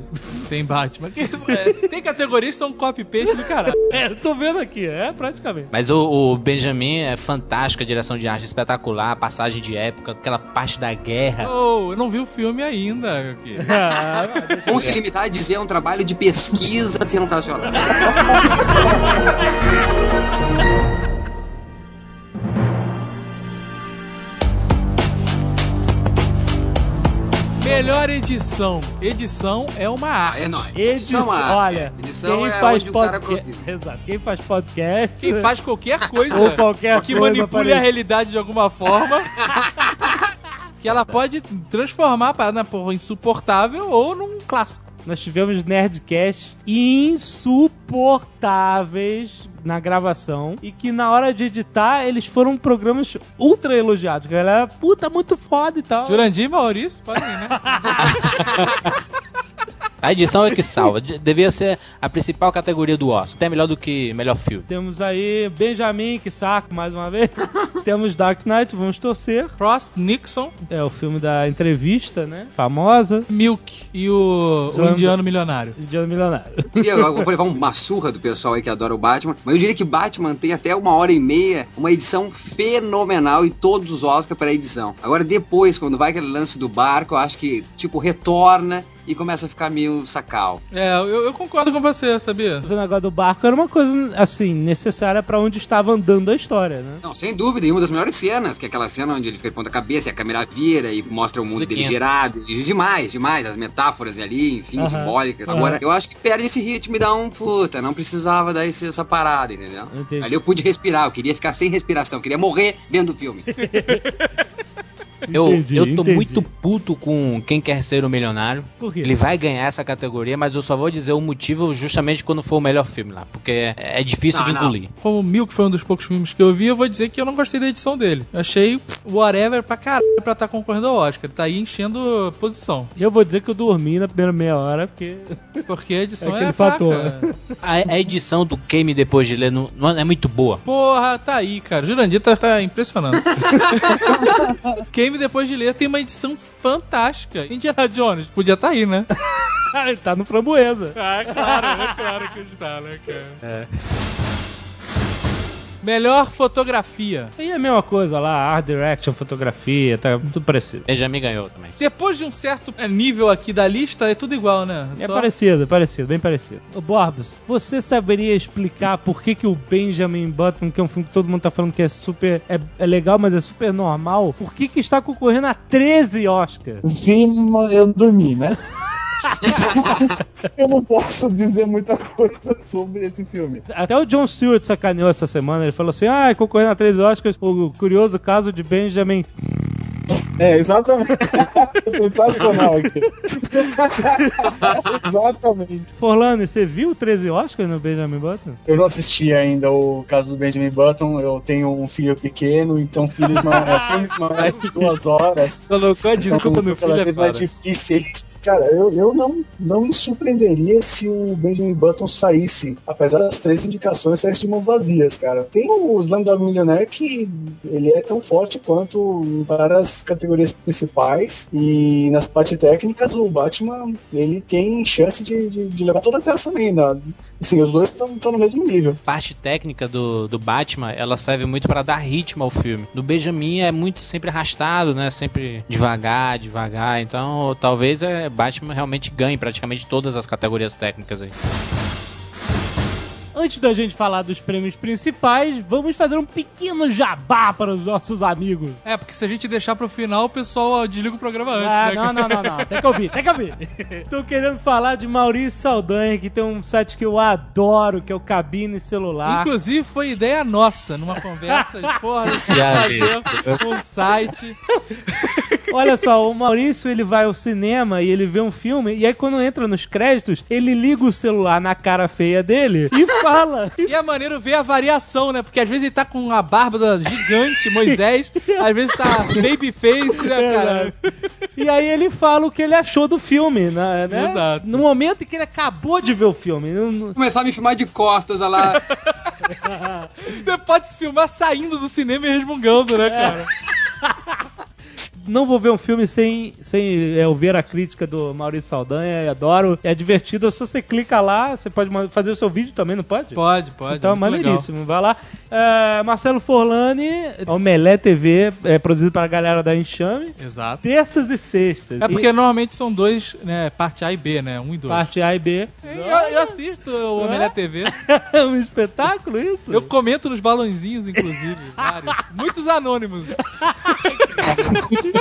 Tem Batman. Que isso é? Tem categorias que são copy-paste do caralho. É, tô vendo aqui, é praticamente. Mas o, o Benjamin é fantástico, a direção de arte espetacular, a passagem de época, aquela parte da guerra. Oh, eu não vi o filme ainda. aqui. Ah, Vamos se limitar a dizer é um trabalho de pesquisa sensacional. Melhor edição. Edição é uma arte. É nóis. edição, é arte. olha, Edição quem é faz podcast. Exato, quem faz podcast. Quem faz qualquer coisa Ou qualquer que coisa manipule pare- a realidade de alguma forma. que ela pode transformar a parada na porra insuportável ou num clássico. Nós tivemos Nerdcasts insuportáveis na gravação e que na hora de editar eles foram programas ultra elogiados. A galera, puta, muito foda e tal. Jurandir e Maurício, podem ir, né? A edição é que salva. De- Devia ser a principal categoria do Oscar. Até melhor do que melhor filme. Temos aí Benjamin, que saco, mais uma vez. Temos Dark Knight, vamos torcer. Frost, Nixon, É o filme da entrevista, né? Famosa. Milk e o, o indiano milionário. Indiano Milionário. Eu queria- eu vou levar uma surra do pessoal aí que adora o Batman, mas eu diria que Batman tem até uma hora e meia, uma edição fenomenal e todos os Oscars para edição. Agora depois, quando vai aquele lance do barco, eu acho que, tipo, retorna e começa a ficar meio sacal. É, eu, eu concordo com você, sabia? O negócio do barco era uma coisa, assim, necessária pra onde estava andando a história, né? Não, sem dúvida, e uma das melhores cenas, que é aquela cena onde ele fica de ponta cabeça e a câmera vira e mostra o mundo dele Musiquinha. girado. E demais, demais, as metáforas ali, enfim, Aham, simbólicas. Agora, eu acho que perde esse ritmo e dá um puta, não precisava dar esse- essa parada, entendeu? Entendi. Ali eu pude respirar, eu queria ficar sem respiração, eu queria morrer vendo o filme. Eu, Entendi, eu tô entendi. muito puto com quem quer ser o milionário. Por quê? Ele vai ganhar essa categoria, mas eu só vou dizer o motivo justamente quando for o melhor filme lá. Porque é, é difícil Não, de não. engolir. Como Milk foi um dos poucos filmes que eu vi, eu vou dizer que eu não gostei da edição dele. Eu achei whatever pra caralho pra estar concorrendo ao Oscar. Ele tá aí enchendo posição. Eu vou dizer que eu dormi na primeira meia hora, porque. Porque a edição É é, aquele fraca. fator. A, a edição do Game depois de ler não, não é muito boa. Porra, tá aí, cara. Jurandir tá, tá impressionando. Game depois de ler tem uma edição fantástica. Indiana Jones podia tá aí, né? Ele tá no framboesa. Ah, claro, é claro que está, né, cara? Melhor fotografia. Aí é a mesma coisa lá, art direction, fotografia, tá tudo parecido. Benjamin ganhou também. Depois de um certo é, nível aqui da lista, é tudo igual, né? É Só- parecido, é parecido, bem parecido. Ô Borbs, você saberia explicar por que, que o Benjamin Button, que é um filme que todo mundo tá falando que é super. é, é legal, mas é super normal, por que, que está concorrendo a 13 Oscars? Mas eu dormi, né? eu não posso dizer muita coisa sobre esse filme. Até o John Stewart sacaneou essa semana. Ele falou assim: ah, concorrendo a 13 Oscars, o curioso caso de Benjamin. É, exatamente. Sensacional aqui. exatamente. Forlane, você viu 13 Oscars no Benjamin Button? Eu não assisti ainda o caso do Benjamin Button, eu tenho um filho pequeno, então filhos ma- é, filmes maiores de duas horas. Colocou a desculpa são no cada filho, vez cara. mais difíceis. Cara, eu, eu não, não me surpreenderia se o Benjamin Button saísse, apesar das três indicações, saísse de mãos vazias, cara. Tem o Slumdog Millionaire que ele é tão forte quanto em várias categorias principais e nas partes técnicas o Batman ele tem chance de, de, de levar todas elas também. Né? Assim, os dois estão no mesmo nível. parte técnica do, do Batman, ela serve muito pra dar ritmo ao filme. Do Benjamin é muito sempre arrastado, né? Sempre devagar, devagar. Então, talvez é Batman realmente ganhe praticamente todas as categorias técnicas aí. Antes da gente falar dos prêmios principais, vamos fazer um pequeno jabá para os nossos amigos. É, porque se a gente deixar pro final, o pessoal desliga o programa antes, Ah, né? não, não, não, não. Tem que ouvir, tem que ouvir. Estou querendo falar de Maurício Saldanha, que tem um site que eu adoro, que é o Cabine Celular. Inclusive, foi ideia nossa, numa conversa de porra, fazer um site. Olha só, o Maurício ele vai ao cinema e ele vê um filme, e aí quando entra nos créditos, ele liga o celular na cara feia dele e fala. E é maneiro ver a variação, né? Porque às vezes ele tá com uma barba gigante, Moisés, às vezes tá babyface, né, cara? E aí ele fala o que ele achou do filme, né? né? Exato. No momento em que ele acabou de ver o filme. Começar a me filmar de costas, olha lá. Você pode se filmar saindo do cinema e resmungando, né, cara? Não vou ver um filme sem, sem é, ouvir a crítica do Maurício Saldanha, eu adoro. É divertido, se você clica lá, você pode fazer o seu vídeo também, não pode? Pode, pode. Então, é muito legal. maneiríssimo. Vai lá. É, Marcelo Forlani, Omelé TV, é produzido para a galera da Enxame. Exato. Terças e sextas. É porque normalmente são dois, né? Parte A e B, né? Um e E dois. parte A e B. Eu, eu assisto o Omelete TV. É um espetáculo isso? Eu comento nos balãozinhos, inclusive. vários. Muitos anônimos.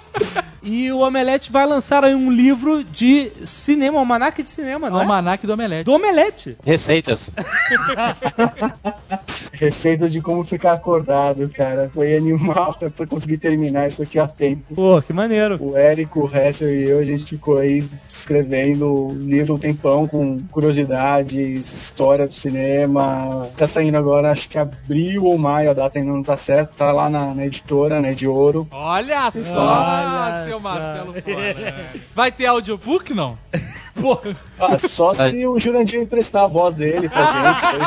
E o Omelete vai lançar aí um livro de cinema, um almanac de cinema, não é? Almanac do Omelete. Do Omelete. Receitas. Receita de como ficar acordado, cara. Foi animal pra conseguir terminar isso aqui a tempo. Pô, que maneiro. O Érico, o Hessel e eu, a gente ficou aí escrevendo o livro um tempão com curiosidades, história do cinema. Tá saindo agora, acho que abril ou maio, a data ainda não tá certa. Tá lá na, na editora, né, de ouro. Olha só, Olha seu só. Marcelo Fora. Vai ter audiobook, não? Ah, só se o Jurandir emprestar a voz dele pra gente.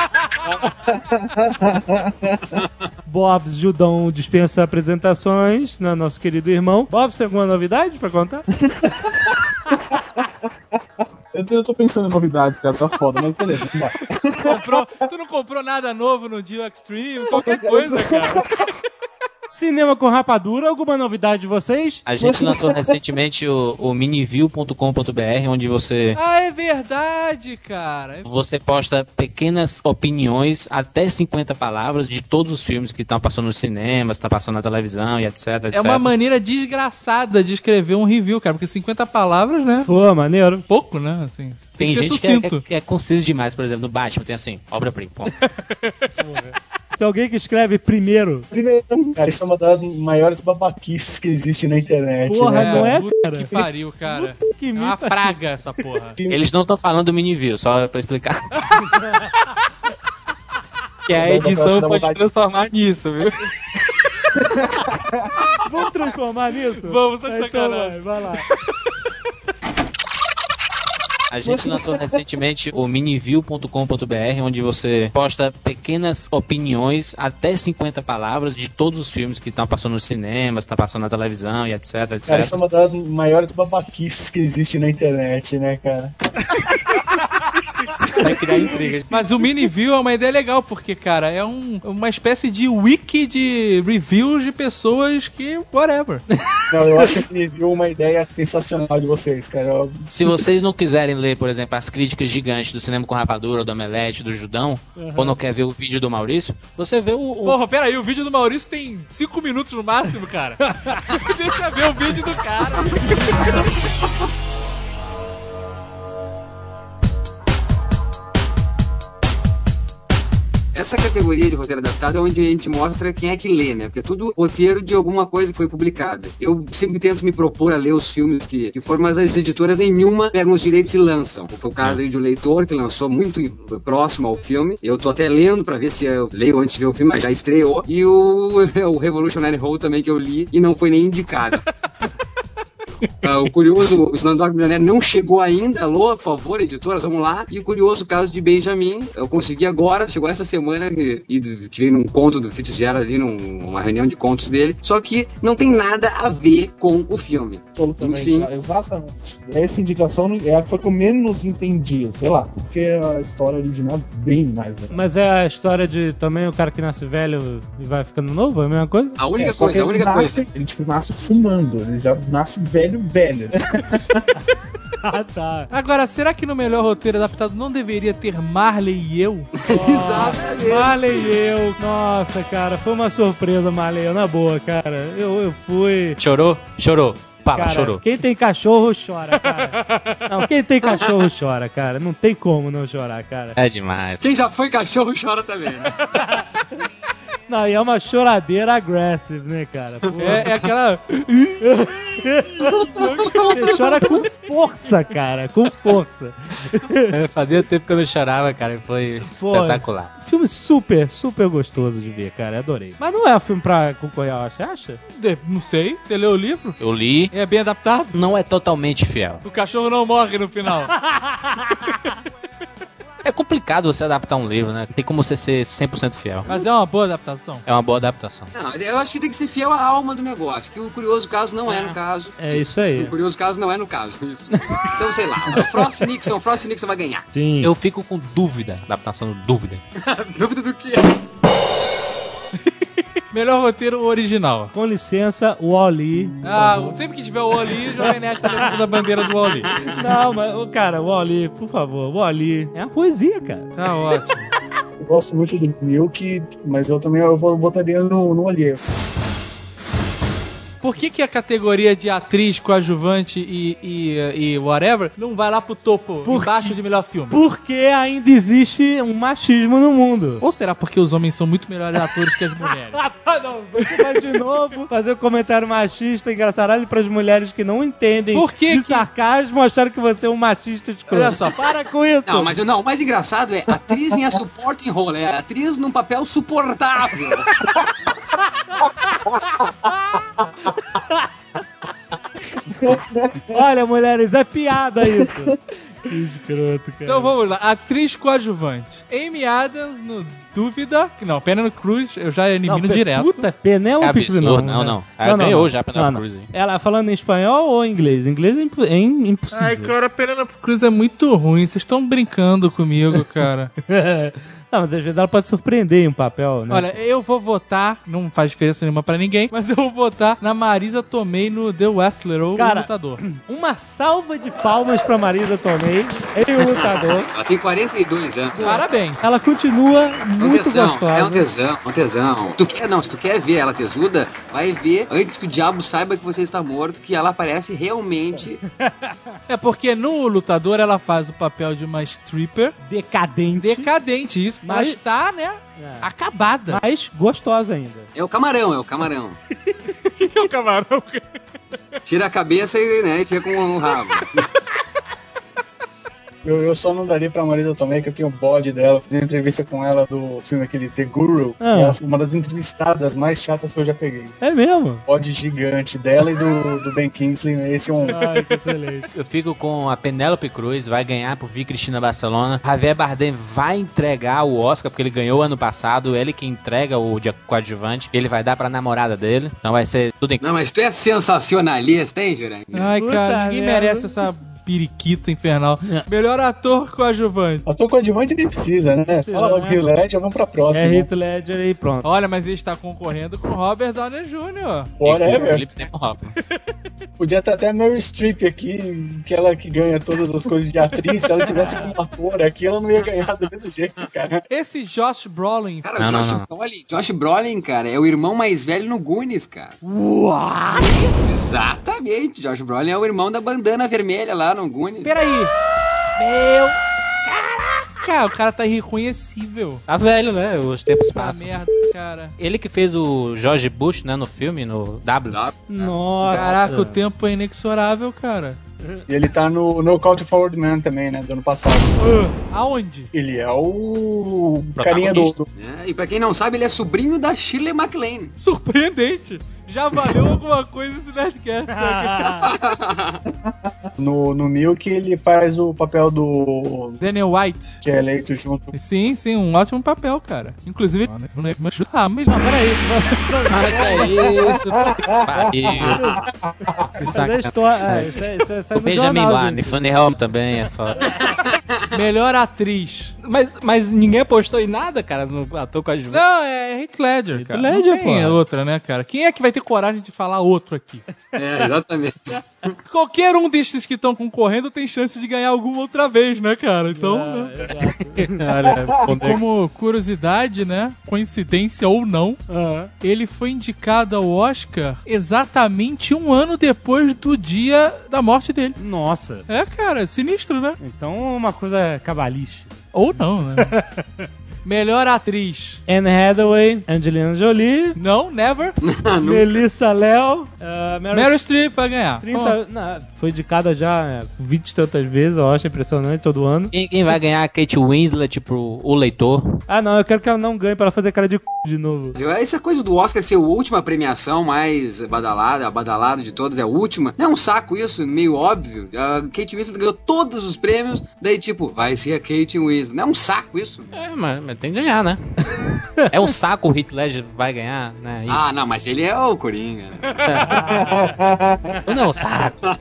Bobs Judão dispensa apresentações, né, nosso querido irmão. Bobs, tem alguma novidade pra contar? Eu tô, eu tô pensando em novidades, cara, tá foda, mas beleza. Comprou, tu não comprou nada novo no Dio Extreme? Qualquer coisa, cara. Cinema com rapadura, alguma novidade de vocês? A gente lançou recentemente o, o miniview.com.br, onde você Ah, é verdade, cara. você posta pequenas opiniões, até 50 palavras, de todos os filmes que estão passando nos cinemas, tá passando na televisão e etc, etc. É uma maneira desgraçada de escrever um review, cara, porque 50 palavras, né? Pô, maneiro. Pouco, né? Assim, Tem que ser gente que é, que é- que é conciso demais, por exemplo, no Batman tem assim, obra-prima. ponto. Tem alguém que escreve primeiro. Primeiro, cara, isso é uma das maiores babaquices que existe na internet. Porra, né, não é, puta cara? Que pariu, cara. Que É uma mita. praga essa porra. Eles não estão falando do miniview, só pra explicar. que a edição pode transformar nisso, viu? Vamos transformar nisso? Vamos, tá de Então sacanagem. vai, vai lá. A gente lançou recentemente o miniview.com.br, onde você posta pequenas opiniões, até 50 palavras, de todos os filmes que estão passando nos cinemas, tá passando na televisão e etc, etc. Cara, isso é uma das maiores babaquices que existe na internet, né, cara? Vai criar intrigas. Mas o mini view é uma ideia legal, porque, cara, é um- uma espécie de wiki de reviews de pessoas que, whatever. Não, eu acho que me viu uma ideia sensacional de vocês, cara. Eu- Se vocês não quiserem ler, por exemplo, as críticas gigantes do cinema com rapadura, do Omelete, do Judão, ou não quer ver o vídeo do Maurício, você vê o. o- Porra, pera aí, o vídeo do Maurício tem 5 minutos no máximo, cara. Deixa ver o vídeo do cara. Essa categoria de roteiro adaptado é onde a gente mostra quem é que lê, né? Porque é tudo roteiro de alguma coisa que foi publicada. Eu sempre tento me propor a ler os filmes que, que foram, mas as editoras nenhuma pegam os direitos e lançam. Foi o caso aí de um leitor que lançou muito próximo ao filme. Eu tô até lendo pra ver se eu leio antes de ver o filme, mas já estreou. E o, o Revolutionary Road também que eu li e não foi nem indicado. Ah, o curioso, o Slumdog Millionaire não chegou ainda. Alô, por favor, editoras, vamos lá. E o curioso caso de Benjamin, eu consegui agora, chegou essa semana, e, e que veio num conto do Fitzgerald ali, num- numa reunião de contos dele. Só que não tem nada a ver com o filme. Absolutamente. Enfim. Exatamente. Essa indicação é a que foi que eu menos entendi, sei lá. Porque a história original é bem mais. Mas é a história de também o cara que nasce velho e vai ficando novo? É a mesma coisa? A única É, coisa, a ele única nasce, coisa. Ele tipo, nasce fumando, ele já nasce velho, velho. Ah, tá. Agora, será que no melhor roteiro adaptado não deveria ter Marley e eu? Exatamente. Marley e eu. Nossa, cara, foi uma surpresa, Marley. Na boa, cara. Eu, eu fui. Chorou? Chorou. Fala, Cara, chorou. quem tem cachorro chora, cara. Não, quem tem cachorro chora, cara. Não tem como não chorar, cara. É demais. Quem já foi cachorro chora também, né? Não, e é uma choradeira aggressive, né, cara? Pô, É, é aquela. Você chora com força, cara. Com força. É, Fazia tempo que eu não chorava, cara. e Foi Pô, espetacular. Filme super, super gostoso de ver, cara. Adorei. Mas não é um filme pra concorrer ao Oscar, você acha? de- Não sei. Você leu o livro? Eu li. É bem adaptado? Não é totalmente fiel. O cachorro não morre no final. É complicado você adaptar um livro, né? Tem como você ser 100% fiel. Mas é uma boa adaptação. É uma boa adaptação. Não, eu acho que tem que ser fiel à alma do negócio, que o curioso caso não é no caso. É isso O aí. curioso caso não é no caso. Isso. Então, sei lá, o Frost Nixon, Frost Nixon vai ganhar. Sim. Eu fico com dúvida. Adaptação dúvida. Dúvida do que? Melhor roteiro original. Com licença, o Wally. Ah, sempre que tiver o Oli, o Jovem Nerd tá levando a bandeira do Oli. Não, mas, cara, o Wally, por favor, o Wally. É uma poesia, cara. Tá ótimo. Eu gosto muito do Milk, mas eu também eu vou- votaria no, no Olheiro. Por que, que a categoria de atriz, coadjuvante e, e, e whatever não vai lá pro topo, Por embaixo de melhor filme? Porque ainda existe um machismo no mundo. Ou será porque os homens são muito melhores atores que as mulheres? Ah, não, você vai de novo fazer um comentário machista engraçaralho pras mulheres que não entendem Por que de que- sarcasmo achando que você é um machista escroto. Olha só. para com isso. Não, mas eu- não, o mais engraçado é atriz em a supporting role, é atriz num papel suportável. Olha, mulheres, é piada isso. que escroto, cara. Então vamos lá. Atriz coadjuvante. Amy Adams no Dúvida. Não, Penelope Cruz, eu já elimino pe- direto. Puta, Penélope É Cruz, absurdo, não. não, né? não. Ela ganhou já a Penélope Cruz aí. Ela falando em espanhol ou em inglês? Em inglês é, é im- impossível. Ai, cara, Penelope Cruz é muito ruim. Vocês estão brincando comigo, cara. não, mas às vezes ela pode surpreender em um papel, né? Olha, eu vou votar, não faz diferença nenhuma pra ninguém, mas eu vou votar na Marisa Tomei no The Wrestler, ou Cara, o Lutador. Uma salva de palmas pra Marisa Tomei em O Lutador. Ela tem 42 anos. Parabéns. Ela continua É um muito tesão, gostosa. é um tesão, um tesão. Tu quer, não, se tu quer ver ela tesuda, vai ver antes que o diabo saiba que você está morto, que ela aparece realmente. É porque no Lutador ela faz o papel de uma stripper Decadente. decadente, isso, mas, Mas- tá, né, É. acabada. Mas gostosa ainda. É o camarão, é o camarão. O que é o camarão? Tira a cabeça e, né, e fica com o rabo. Eu, eu só não daria pra Marisa Tomei, que eu tenho bode dela. Fiz uma entrevista com ela do filme aquele The Guru. Ah. Ela foi uma das entrevistadas mais chatas que eu já peguei. É mesmo? Bode gigante dela e do, do Ben Kingsley. Esse é um. Ai, que excelente. Eu fico com a Penélope Cruz, vai ganhar por vir Cristina Barcelona. Javier Bardem vai entregar o Oscar, porque ele ganhou ano passado. Ele que entrega o de coadjuvante. Ele vai dar pra namorada dele. Então vai ser tudo em Não, mas tu é sensacionalista, hein, Jurandir? Ai, Puta cara, ninguém merda. merece essa periquito infernal. Melhor ator coadjuvante. Ator coadjuvante nem precisa, né? Fala logo né? Ledger, vamos pra É próxima. Heath Ledger e pronto. Olha, mas ele está concorrendo com Robert Downey Jr. Felipe sempre Hoffman. Podia ter até a Mary Streep aqui, que ela que ganha todas as coisas de atriz. Se ela tivesse como ator aqui, ela não ia ganhar do mesmo jeito, cara. Esse Josh Brolin. Cara, Não, o não, Josh não. Brolin, Josh Brolin, cara, é o irmão mais velho no Goonies, cara. Uau! Exatamente, Josh Brolin é o irmão da bandana vermelha lá no Goonies. Peraí. Meu. Caraca, o cara tá irreconhecível. Tá velho, né? Os tempos Tá passam. merda, cara. Ele que fez o George Bush, né, no filme, no W. Tá? Nossa. Caraca, o tempo é inexorável, cara. E ele tá no No Count Forward Man também, né? Do ano passado. Ah, aonde? Ele é o carinha do, do- É, e pra quem não sabe, ele é sobrinho da Shirley MacLaine. Surpreendente. Já valeu alguma coisa esse Nerdcast. né? no, no Milk, ele faz o papel do. Daniel White. que é eleito junto. Sim, sim, um ótimo papel, cara. Inclusive, mas ah, melhor. Peraí, tu vai... Ah, que é isso? Que Mas é história. É, isso é, isso é, isso é O Benjamin gente. Funny Home também é foda. Melhor atriz. Mas, mas ninguém apostou em nada, cara, no ator com a Não, é Heath Ledger, cara. Ledger, Não tem pô. outra, né, cara? Quem é que vai ter coragem de falar outro aqui? É, exatamente. Qualquer um desses que estão concorrendo tem chance de ganhar alguma outra vez, né, cara? Então, né? E como curiosidade, né? Coincidência ou não, Aham. ele foi indicado ao Oscar exatamente um ano depois do dia da morte dele. Nossa. É, cara, sinistro, né? Então, uma coisa cabalística. Ou não, né? Melhor atriz. Anne Hathaway, Angelina Jolie, Não, never. Melissa Léo, uh, Meryl, Meryl Streep vai ganhar. 30, não, foi indicada já é, 20 e tantas vezes, eu acho impressionante, todo ano. Quem, quem vai ganhar a Kate Winslet pro O Leitor? Ah, não, eu quero que ela não ganhe pra ela fazer cara de c... de novo. Essa coisa do Oscar ser a última premiação mais badalada, a badalada de todas, é a última. Não é um saco isso, meio óbvio. A Kate Winslet ganhou todos os prêmios, daí tipo, vai ser a Kate Winslet. Não é um saco isso? É, mas, mas tem que ganhar, né? é um saco o Heath Ledger vai ganhar, né? Ah, não, mas ele é o Coringa. né? Não é um saco.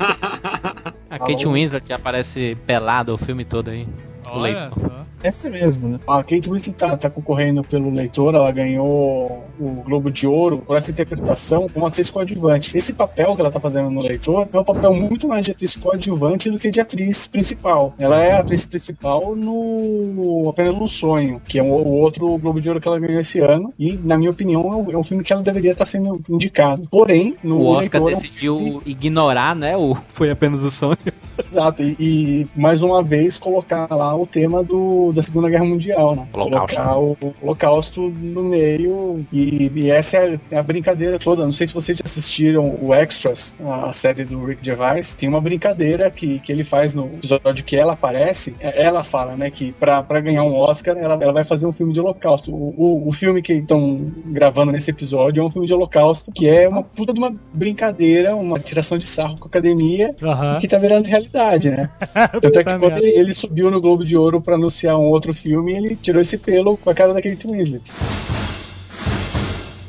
A Kate Winslet aparece pelada o filme todo aí. O Olha só. Essa mesmo, né? A Kate Winslet tá, tá concorrendo pelo leitor, ela ganhou o Globo de Ouro por essa interpretação como atriz coadjuvante. Esse papel que ela tá fazendo no leitor é um papel muito mais de atriz coadjuvante do que de atriz principal. Ela é a atriz principal no Apenas um Sonho, que é o, outro Globo de Ouro que ela ganhou esse ano, e, na minha opinião, é um, é filme que ela deveria estar sendo indicado. Porém, no O Oscar leitor, é decidiu ignorar, né? O Foi apenas o sonho. Exato, e, e, mais uma vez colocar lá o tema do, da Segunda Guerra Mundial, né? Holocausto. Colocar o, o Holocausto no meio, e, e essa é a, é a brincadeira toda. Não sei se vocês já assistiram o Extras, a, a série do Rick Gervais. Tem uma brincadeira que, que ele faz no episódio que ela aparece. É, Ela fala, né, que pra, pra ganhar um Oscar, ela, ela vai fazer um filme de Holocausto. O, o, o filme que estão gravando nesse episódio é um filme de Holocausto, que é uma puta de uma brincadeira, uma tiração de sarro com a academia, Aham. que tá virando realidade, né? Tanto é que quando ele, ele subiu no Globo de Ouro pra anunciar um outro filme, ele tirou esse pelo com a cara da Kate Winslet.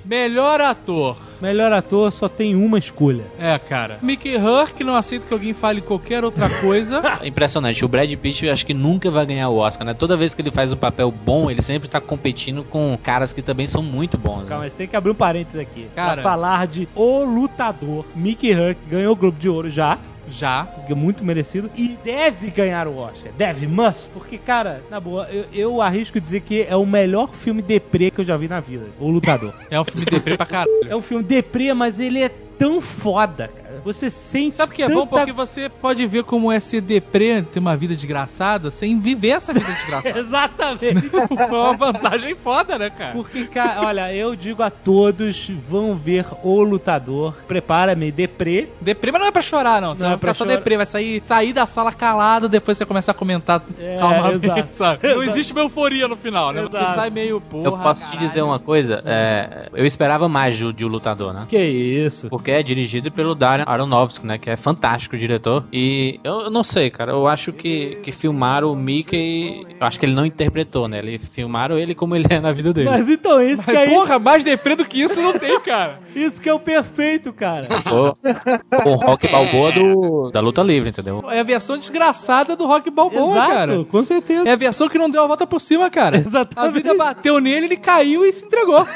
Melhor ator. Melhor ator só tem uma escolha. É, cara. Mickey Hurk, não aceito que alguém fale qualquer outra coisa. Impressionante. O Brad Pitt eu acho que nunca vai ganhar o Oscar, né? Toda vez que ele faz um papel bom, ele sempre tá competindo com caras que também são muito bons. né? Calma, mas tem que abrir um parênteses aqui. Cara. Pra falar de O Lutador. Mickey Hurk ganhou o Globo de Ouro já. Já. Muito merecido. E deve ganhar o Oscar. Deve, must. Porque, cara, na boa, eu, eu arrisco dizer que é o melhor filme deprê que eu já vi na vida. O Lutador. É um filme deprê pra caralho. é um filme deprê, mas ele é tão foda, cara. Você sente. Sabe o que é bom? tanta- Porque você pode ver como é ser deprê, ter uma vida desgraçada, sem viver essa vida desgraçada. Exatamente. é uma vantagem foda, né, cara? Porque, cara, olha, eu digo a todos: vão ver O Lutador. Prepara-me, deprê. Deprê, mas não é pra chorar, não. Você Não vai é pra ficar só chorar. deprê, vai sair, sair da sala calado, depois você começa a comentar É, calmamente, exato. sabe? Não Exato. existe uma euforia no final, né? Você Exato. sai meio, porra, Eu posso te caralho. dizer uma coisa, é, eu esperava mais de, de O Lutador, né? Que isso? Porque é dirigido pelo Darren Aronofsky, né? Que é fantástico o diretor. E eu, eu não sei, cara. Eu acho que, que filmaram o Mickey. Eu acho que ele não interpretou, né? Ele filmaram ele como ele é na vida dele. Mas então, isso que Mas, aí. porra, mais deprê do que isso não tem, cara. Isso que é o perfeito, cara. Pô, o rock balboa do, da luta livre, entendeu? É a versão desgraçada do Rock Balboa, Exato, cara. com certeza. É a versão que não deu a volta por cima, cara. Exatamente. A vida bateu nele, ele caiu e se entregou.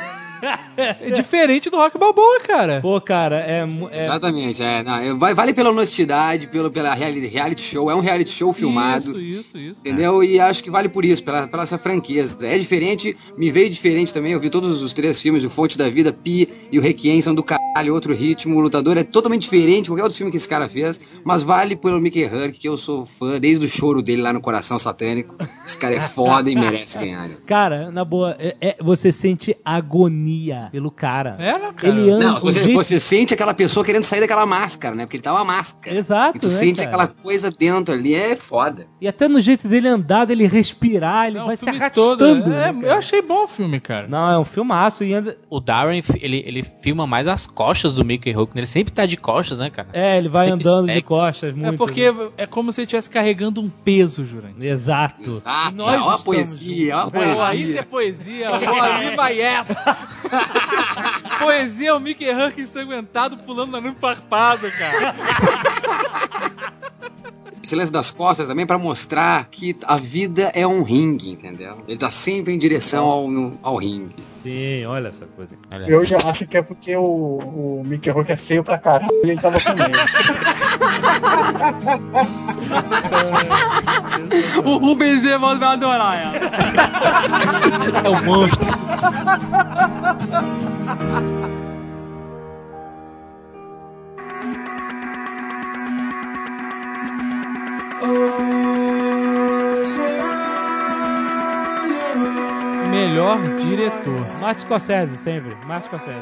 É diferente do Rock Balboa, cara. Pô, cara, é. é- Exatamente, é. Não, é, vai- vale pela honestidade, pelo, pela reality, reality show. É um reality show filmado. Isso, isso, isso. Entendeu? E acho que vale por isso, pela, pela essa franqueza. É diferente, me veio diferente também. Eu vi todos os três filmes, o Fonte da Vida, Pi e o Requiem são do caralho, outro ritmo. O Lutador é totalmente diferente, qualquer outro filme que esse cara fez. Mas vale pelo Mickey Hurk, que eu sou fã desde o choro dele lá no Coração Satânico. Esse cara é foda e merece ganhar. né? Cara, na boa, é- é- você sente agonia pelo cara. É, né, cara? Ele anda. Não, você, jeito- você sente aquela pessoa querendo sair daquela máscara, né? Porque ele tá uma máscara. Exato, E tu né, sente cara? aquela coisa dentro ali, é foda. E até no jeito dele andar, dele respirar, ele Não, vai se arrastando. todo, né, é, eu achei bom o filme, cara. Não, é um filmaço e anda. O Darren, ele, ele filma mais as costas do Mickey Rourke. né? Ele sempre tá de costas, né, cara? É, ele vai Sempre andando de costas muito. é porque é como se ele estivesse carregando um peso, Jurandir. né? Exato. Exato. E nós Ó a estamos poesia, ó a juntos. Pô, poesia. isso é poesia. Ó, viva yes! poesia é o Mickey Huck ensanguentado pulando na nuvem farpado, cara. Esse lance das costas também pra mostrar que a vida é um ringue, entendeu? Ele tá sempre em direção ao, ao ringue. Sim, olha essa coisa. Eu já acho que é porque o, o Mickey Rourke é feio pra caralho e ele tava comendo. O Rubens Evans vai adorar ela. É um monstro. Melhor diretor. Martin Scorsese, sempre. Martin Scorsese.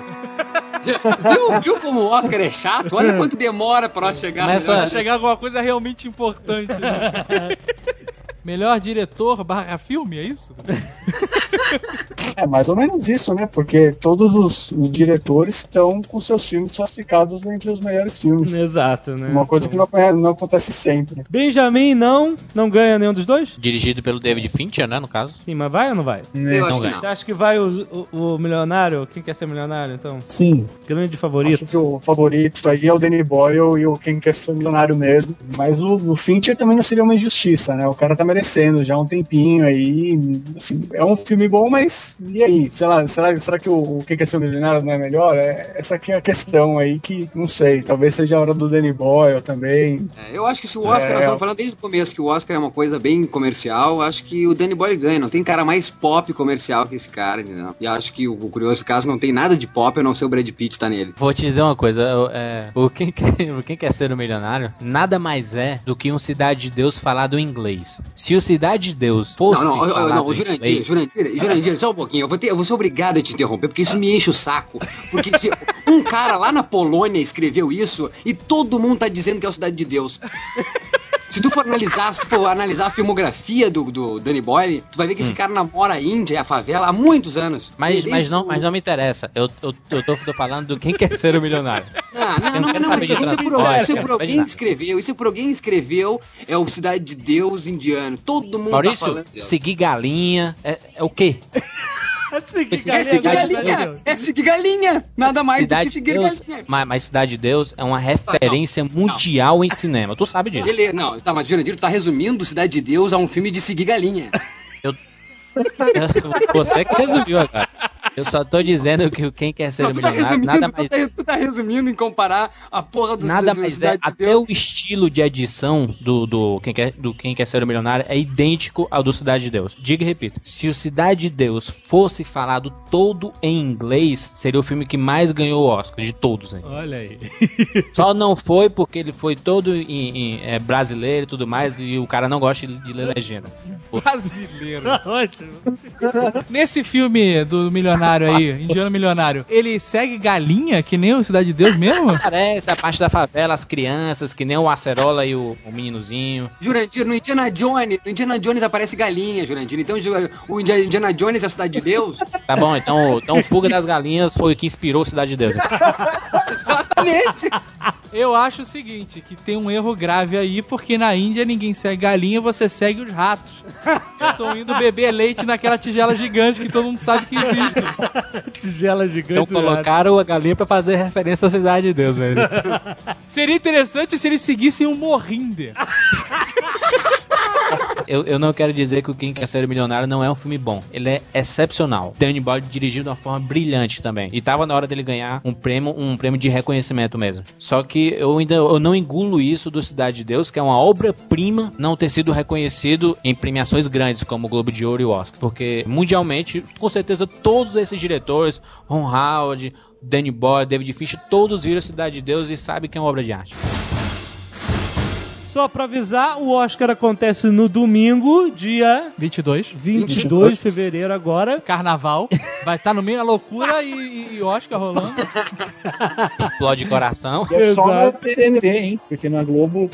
Viu, viu como o Oscar é chato? Olha quanto demora pra nós chegar. Mas essa- Chegar alguma coisa realmente importante. Né? Melhor diretor barra filme, é isso? É mais ou menos isso, né? Porque todos os, os diretores estão com seus filmes classificados entre os melhores filmes. Exato, né? Uma coisa que não, não acontece sempre. Benjamin não, não ganha nenhum dos dois? Dirigido pelo David Fincher, né, no caso. Sim, mas vai ou não vai? Eu acho Não que ganha. não. Você acha que vai o, o, o milionário? Quem quer ser milionário, então? Sim. Grande favorito. Acho que o favorito aí é o Danny Boyle e o Quem Quer Ser Milionário mesmo. Mas o, o Fincher também não seria uma injustiça, né? O cara tá merecendo já há um tempinho aí. Assim, é um filme bom, mas e aí? Sei lá, será, será que o, o Quem Quer Ser Milionário não é melhor? É, essa aqui é a questão aí que, não sei, talvez seja a hora do Danny Boyle também. É, eu acho que se o Oscar, É. nós estamos falando desde o começo que o Oscar é uma coisa bem comercial, acho que o Danny Boyle ganha. Não tem cara mais pop comercial que esse cara, entendeu? E acho que o, o curioso caso não tem nada de pop, a não ser o Brad Pitt tá nele. Vou te dizer uma coisa, eu- é, o, quem quer, o Quem Quer Ser o Milionário nada mais é do que um Cidade de Deus falado em inglês. Se o Cidade de Deus fosse Não, não, não, falado não, em Jurandir, inglês... Jurandir, Jurandir, só um pouquinho. Eu vou, ter, eu vou ser obrigado a te interromper, porque isso me enche o saco. Porque se um cara lá na Polônia escreveu isso e todo mundo tá dizendo que é o Cidade de Deus. Se tu for analisar, se tu for analisar a filmografia do, do Danny Boyle, tu vai ver que esse cara namora a Índia e a favela há muitos anos. Mas, Desde mas, não, o- mas não me interessa. Eu, eu, eu tô, tô falando do Quem Quer Ser o Milionário. Ah, não, Eu não não, não, de isso é por, isso é por alguém que escreveu, isso é por alguém que escreveu, é o Cidade de Deus indiano. Todo mundo tá Maurício, falando. seguir galinha é, é o quê? Esse- É seguir Cidade de galinha! É seguir galinha! Nada mais do Cidade que de seguir Deus, galinha. mas, mas Cidade de Deus é uma referência mundial em cinema. Tu sabe disso. Beleza, não, tá, mas Jurandir tá resumindo Cidade de Deus a um filme de seguir galinha. Você que resumiu agora. Eu só tô dizendo que o Quem Quer Ser Não, tu tá Milionário nada tu, mais, tá, tu tá resumindo em comparar a porra do, nada mais é. Cidade de Até Deus. o estilo de edição do, do, quem quer, do Quem Quer Ser o Milionário é idêntico ao do Cidade de Deus. Diga e repito. Se o Cidade de Deus fosse falado todo em inglês, seria o filme que mais ganhou o Oscar, de todos. Hein? Olha aí. Só não foi porque ele foi todo em, em, é, brasileiro e tudo mais, e o cara não gosta de, de ler legenda. Brasileiro. Ótimo. Nesse filme do milionário aí, indiano milionário, ele segue galinha, que nem o Cidade de Deus mesmo? Parece a parte da favela, as crianças, que nem o Acerola e o, o meninozinho. Jurandir, no Indiana Jones, no Indiana Jones aparece galinha, Jurandir. Então o Indi- Indiana Jones é a Cidade de Deus? Tá bom, então, então Fuga das Galinhas foi o que inspirou Cidade de Deus. Exatamente. Eu acho o seguinte, que tem um erro grave aí, porque na Índia ninguém segue galinha, você segue os ratos. Estão indo beber leite naquela tigela gigante que todo mundo sabe que existe. Tigela gigante. Então colocaram a galinha pra fazer referência à cidade de Deus, velho. Seria interessante se eles seguissem um Morrinder. eu, eu não quero dizer que o Quem Quer Ser Milionário não é um filme bom. Ele é excepcional. Danny Boyle dirigiu de uma forma brilhante também. E tava na hora dele ganhar um prêmio, um prêmio de reconhecimento mesmo. Só que eu ainda eu não engulo isso do Cidade de Deus, que é uma obra-prima, não ter sido reconhecido em premiações grandes como o Globo de Ouro e o Oscar. Porque mundialmente, com certeza, todos esses diretores, Ron Howard, Danny Boyle, David Fincher, todos viram Cidade de Deus e sabem que é uma obra de arte. Só pra avisar, o Oscar acontece no domingo, dia 22. 22 de fevereiro agora. Carnaval. Vai estar no meio da loucura e, e- e Oscar rolando. Explode coração. E é só na. TNT, hein? Porque na Globo.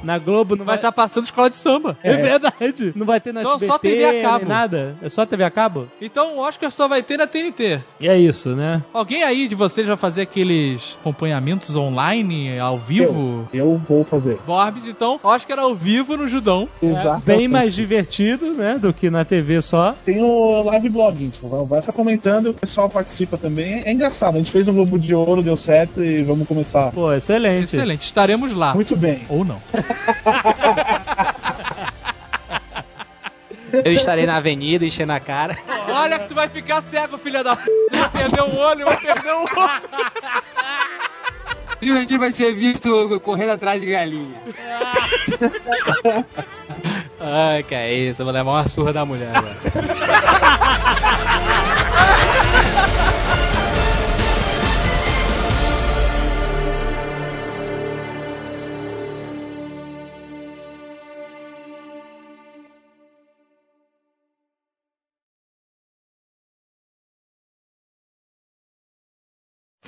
Na Globo não Vai vai estar passando escola de samba. É verdade. Não vai ter na Então, SBT, só TV a nem cabo. nada. É só TV a cabo? Então o Oscar só vai ter na TNT. E é isso, né? Alguém aí de vocês vai fazer aqueles acompanhamentos online, ao vivo? Eu vou fazer. Borbs, então, Oscar ao vivo no Judão. Exato. Bem mais divertido, né? Do que na TV só. Tem o live blog, então vai- vai ficar comentando, o pessoal participa também. É engraçado, a gente fez um Globo de Ouro, deu certo e vamos começar. Pô, excelente. Excelente, estaremos lá. Muito bem. Ou não. Eu estarei na avenida enchendo a cara. Olha que tu vai ficar cego, filha da p. Tu vai perder um olho, vai perder um olho. O Jurandir vai ser visto correndo atrás de galinha. Ai, que é isso, eu vou levar uma surra da mulher, velho.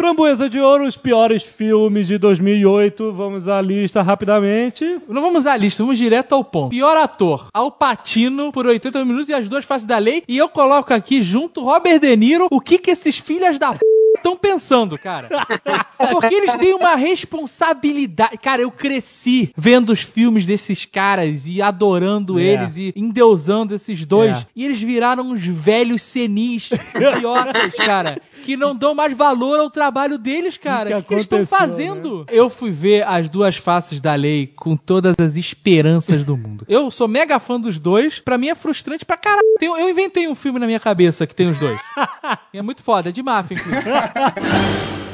Framboesa de Ouro, os piores filmes de 2008. Vamos à lista rapidamente. Não vamos à lista, vamos direto ao ponto. Pior ator, Al Pacino por 80 minutos e as duas faces da lei. E eu coloco aqui junto Robert De Niro. O que que esses filhas da p... estão pensando, cara? Porque eles têm uma responsabilidade. Cara, eu cresci vendo os filmes desses caras e adorando É. eles e endeusando esses dois. É. E eles viraram uns velhos senis, idiotas, cara. Que não dão mais valor ao trabalho deles, cara. O que que, eles estão aconteceu, fazendo? Eu fui ver as duas faces da lei com todas as esperanças do mundo. Eu sou mega fã dos dois. Pra mim é frustrante pra caralho. Eu inventei um filme na minha cabeça que tem os dois. E é muito foda, é de máfia, inclusive.